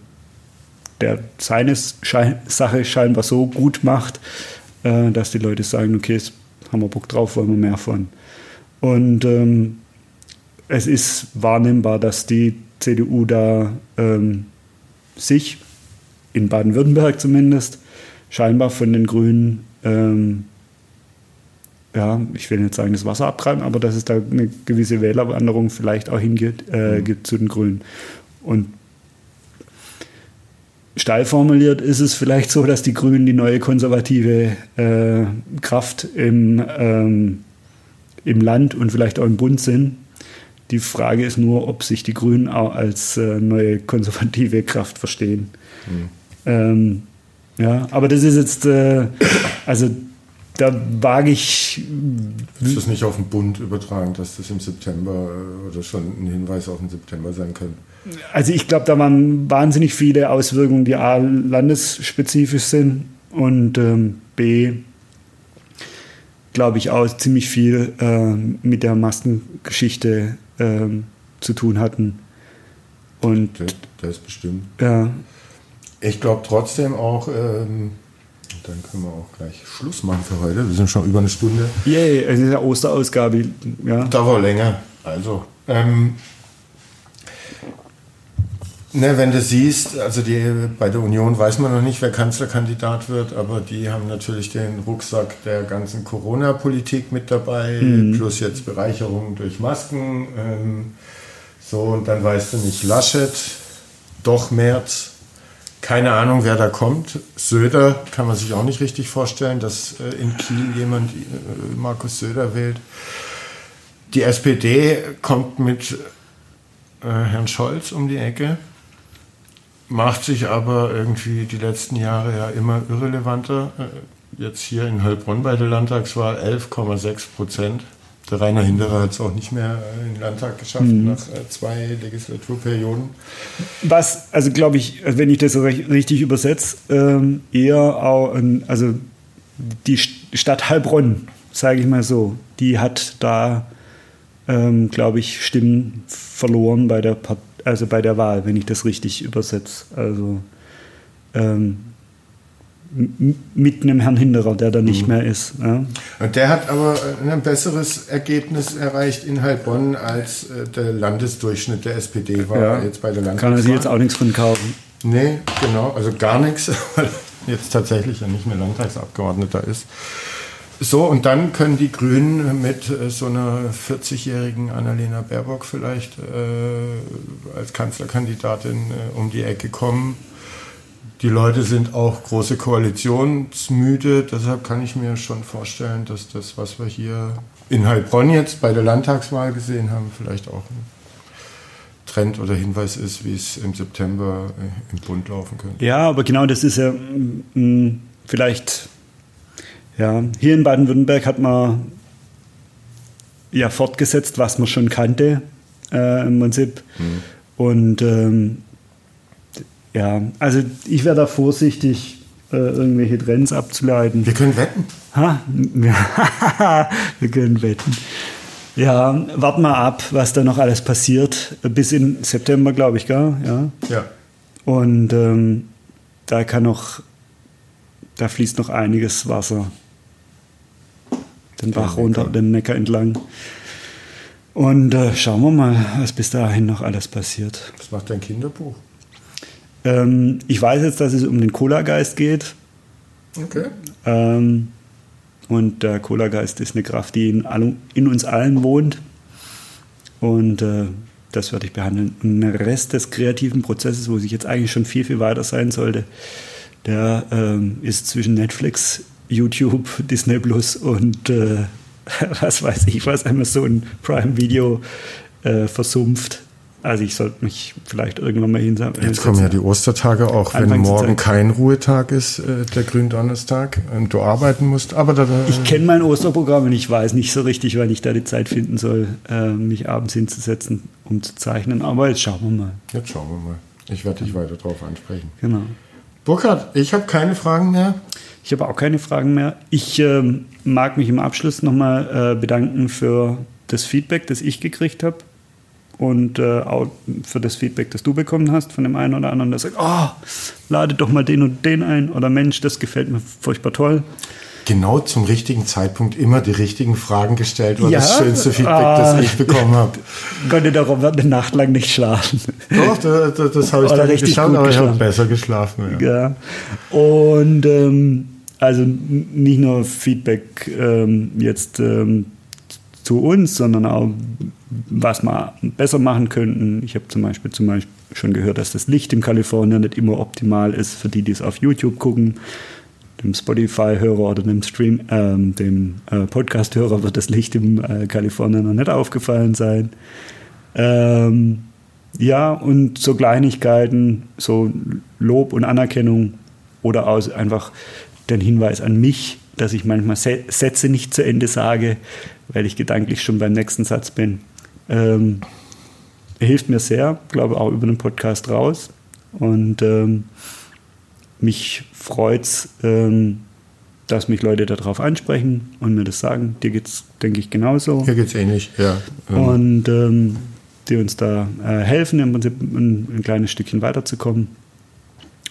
der seine Sache scheinbar so gut macht, äh, dass die Leute sagen, okay, es haben wir Bock drauf, wollen wir mehr von. Und ähm, es ist wahrnehmbar, dass die CDU da ähm, sich, in Baden-Württemberg zumindest, scheinbar von den Grünen, ähm, ja, ich will nicht sagen, das Wasser abtreiben, aber dass es da eine gewisse Wählerwanderung vielleicht auch hingeht äh, mhm. zu den Grünen. Und steil formuliert ist es vielleicht so, dass die Grünen die neue konservative äh, Kraft im, ähm, im Land und vielleicht auch im Bund sind. Die Frage ist nur, ob sich die Grünen auch als äh, neue konservative Kraft verstehen. Mhm. Ähm, ja, aber das ist jetzt, äh, also da wage ich. Ist das nicht auf den Bund übertragen, dass das im September äh, oder schon ein Hinweis auf den September sein könnte? Also ich glaube, da waren wahnsinnig viele Auswirkungen, die A landesspezifisch sind und ähm, B glaube ich auch ziemlich viel äh, mit der Maskengeschichte äh, zu tun hatten. Und das, das ist bestimmt. Ja. Ich glaube trotzdem auch, ähm, dann können wir auch gleich Schluss machen für heute. Wir sind schon über eine Stunde. Yay, es ist ja Osterausgabe. Ja. Dauert länger. Also, ähm, Ne, wenn du siehst, also die, bei der Union weiß man noch nicht, wer Kanzlerkandidat wird, aber die haben natürlich den Rucksack der ganzen Corona-Politik mit dabei, mhm. plus jetzt Bereicherung durch Masken. Ähm, so, und dann weißt du nicht, Laschet, doch März, keine Ahnung, wer da kommt. Söder kann man sich auch nicht richtig vorstellen, dass äh, in Kiel jemand äh, Markus Söder wählt. Die SPD kommt mit äh, Herrn Scholz um die Ecke macht sich aber irgendwie die letzten Jahre ja immer irrelevanter. Jetzt hier in Heilbronn bei der Landtagswahl 11,6 Prozent. Der Rainer Hinderer hat es auch nicht mehr in den Landtag geschafft mhm. nach äh, zwei Legislaturperioden. Was, also glaube ich, wenn ich das richtig übersetze, ähm, eher auch, ein, also die Stadt Heilbronn, sage ich mal so, die hat da, ähm, glaube ich, Stimmen verloren bei der Partei also bei der Wahl, wenn ich das richtig übersetze. Also ähm, mit einem Herrn Hinderer, der da nicht mhm. mehr ist. Ja. Und der hat aber ein besseres Ergebnis erreicht in Heilbronn, als äh, der Landesdurchschnitt der SPD war ja. jetzt bei der Landtagswahl. Kann er sich jetzt auch nichts von kaufen. Nee, genau, also gar nichts, weil jetzt tatsächlich ja nicht mehr Landtagsabgeordneter ist. So, und dann können die Grünen mit äh, so einer 40-jährigen Annalena Baerbock vielleicht äh, als Kanzlerkandidatin äh, um die Ecke kommen. Die Leute sind auch große koalitionsmüde, deshalb kann ich mir schon vorstellen, dass das, was wir hier in Heilbronn jetzt bei der Landtagswahl gesehen haben, vielleicht auch ein Trend oder Hinweis ist, wie es im September äh, im Bund laufen könnte. Ja, aber genau das ist ja mh, mm, vielleicht ja, hier in Baden-Württemberg hat man ja fortgesetzt, was man schon kannte äh, im Prinzip. Mhm. Und ähm, ja, also ich wäre da vorsichtig, äh, irgendwelche Trends abzuleiten. Wir können wetten. Ha? wir können wetten. Ja, warten wir ab, was da noch alles passiert. Bis in September, glaube ich, gell? Ja. ja. Und ähm, da kann noch, da fließt noch einiges Wasser den Bach runter, den Neckar entlang. Und äh, schauen wir mal, was bis dahin noch alles passiert. Was macht dein Kinderbuch? Ähm, ich weiß jetzt, dass es um den Cola-Geist geht. Okay. Ähm, und der Cola-Geist ist eine Kraft, die in, all, in uns allen wohnt. Und äh, das werde ich behandeln. Und der Rest des kreativen Prozesses, wo sich jetzt eigentlich schon viel, viel weiter sein sollte, der ähm, ist zwischen Netflix, YouTube, Disney Plus und äh, was weiß ich was, Amazon Prime Video äh, versumpft. Also ich sollte mich vielleicht irgendwann mal hinsetzen. Jetzt kommen ja die Ostertage auch, wenn morgen kein Ruhetag ist, äh, der Gründonnerstag, und du arbeiten musst. Aber da, ich kenne mein Osterprogramm und ich weiß nicht so richtig, wann ich da die Zeit finden soll, äh, mich abends hinzusetzen, um zu zeichnen. Aber jetzt schauen wir mal. Jetzt schauen wir mal. Ich werde dich weiter darauf ansprechen. Genau. Burkhard, ich habe keine Fragen mehr. Ich habe auch keine Fragen mehr. Ich äh, mag mich im Abschluss nochmal äh, bedanken für das Feedback, das ich gekriegt habe. Und äh, auch für das Feedback, das du bekommen hast von dem einen oder anderen, der sagt, oh, lade doch mal den und den ein. Oder Mensch, das gefällt mir furchtbar toll. genau zum richtigen Zeitpunkt immer die richtigen Fragen gestellt. War Ja? das schönste Feedback, Ah. das ich bekommen habe. Konnte darum eine Nacht lang nicht schlafen. Doch, das, das, das habe ich dann richtig geschafft, aber ich habe besser geschlafen. Ja. Ja. Und ähm, also nicht nur Feedback ähm, jetzt ähm, zu uns, sondern auch, was wir besser machen könnten. Ich habe zum Beispiel, zum Beispiel schon gehört, dass das Licht in Kalifornien nicht immer optimal ist für die, die es auf YouTube gucken. Dem Spotify-Hörer oder dem Stream, ähm, dem äh, Podcast-Hörer wird das Licht im äh, Kalifornien noch nicht aufgefallen sein. Ähm, ja, und so Kleinigkeiten, so Lob und Anerkennung oder auch einfach den Hinweis an mich, dass ich manchmal Sätze nicht zu Ende sage, weil ich gedanklich schon beim nächsten Satz bin. Ähm, hilft mir sehr, glaube auch über den Podcast raus. Und ähm, mich freut es, ähm, dass mich Leute darauf ansprechen und mir das sagen. Dir geht es, denke ich, genauso Hier geht's ähnlich, ja. Ähm, und ähm, die uns da äh, helfen, im Prinzip ein, ein kleines Stückchen weiterzukommen.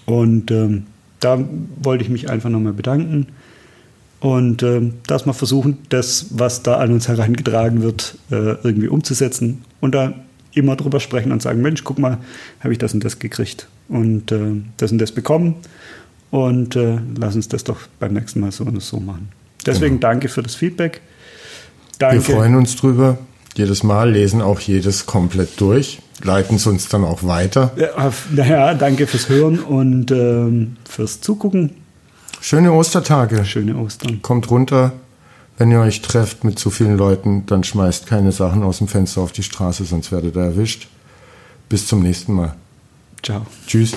Und ähm, da wollte ich mich einfach nochmal bedanken und ähm, dass wir versuchen, das, was da an uns herangetragen wird, äh, irgendwie umzusetzen und da immer drüber sprechen und sagen, Mensch, guck mal, habe ich das und das gekriegt und äh, das und das bekommen und äh, lass uns das doch beim nächsten Mal so und so machen. Deswegen danke für das Feedback. Danke. Wir freuen uns drüber. Jedes Mal lesen auch jedes komplett durch, leiten es uns dann auch weiter. Ja, naja, danke fürs Hören und ähm, fürs Zugucken. Schöne Ostertage. Schöne Ostern. Kommt runter. Wenn ihr euch trefft mit zu vielen Leuten, dann schmeißt keine Sachen aus dem Fenster auf die Straße, sonst werdet ihr erwischt. Bis zum nächsten Mal. Ciao. Tschüss.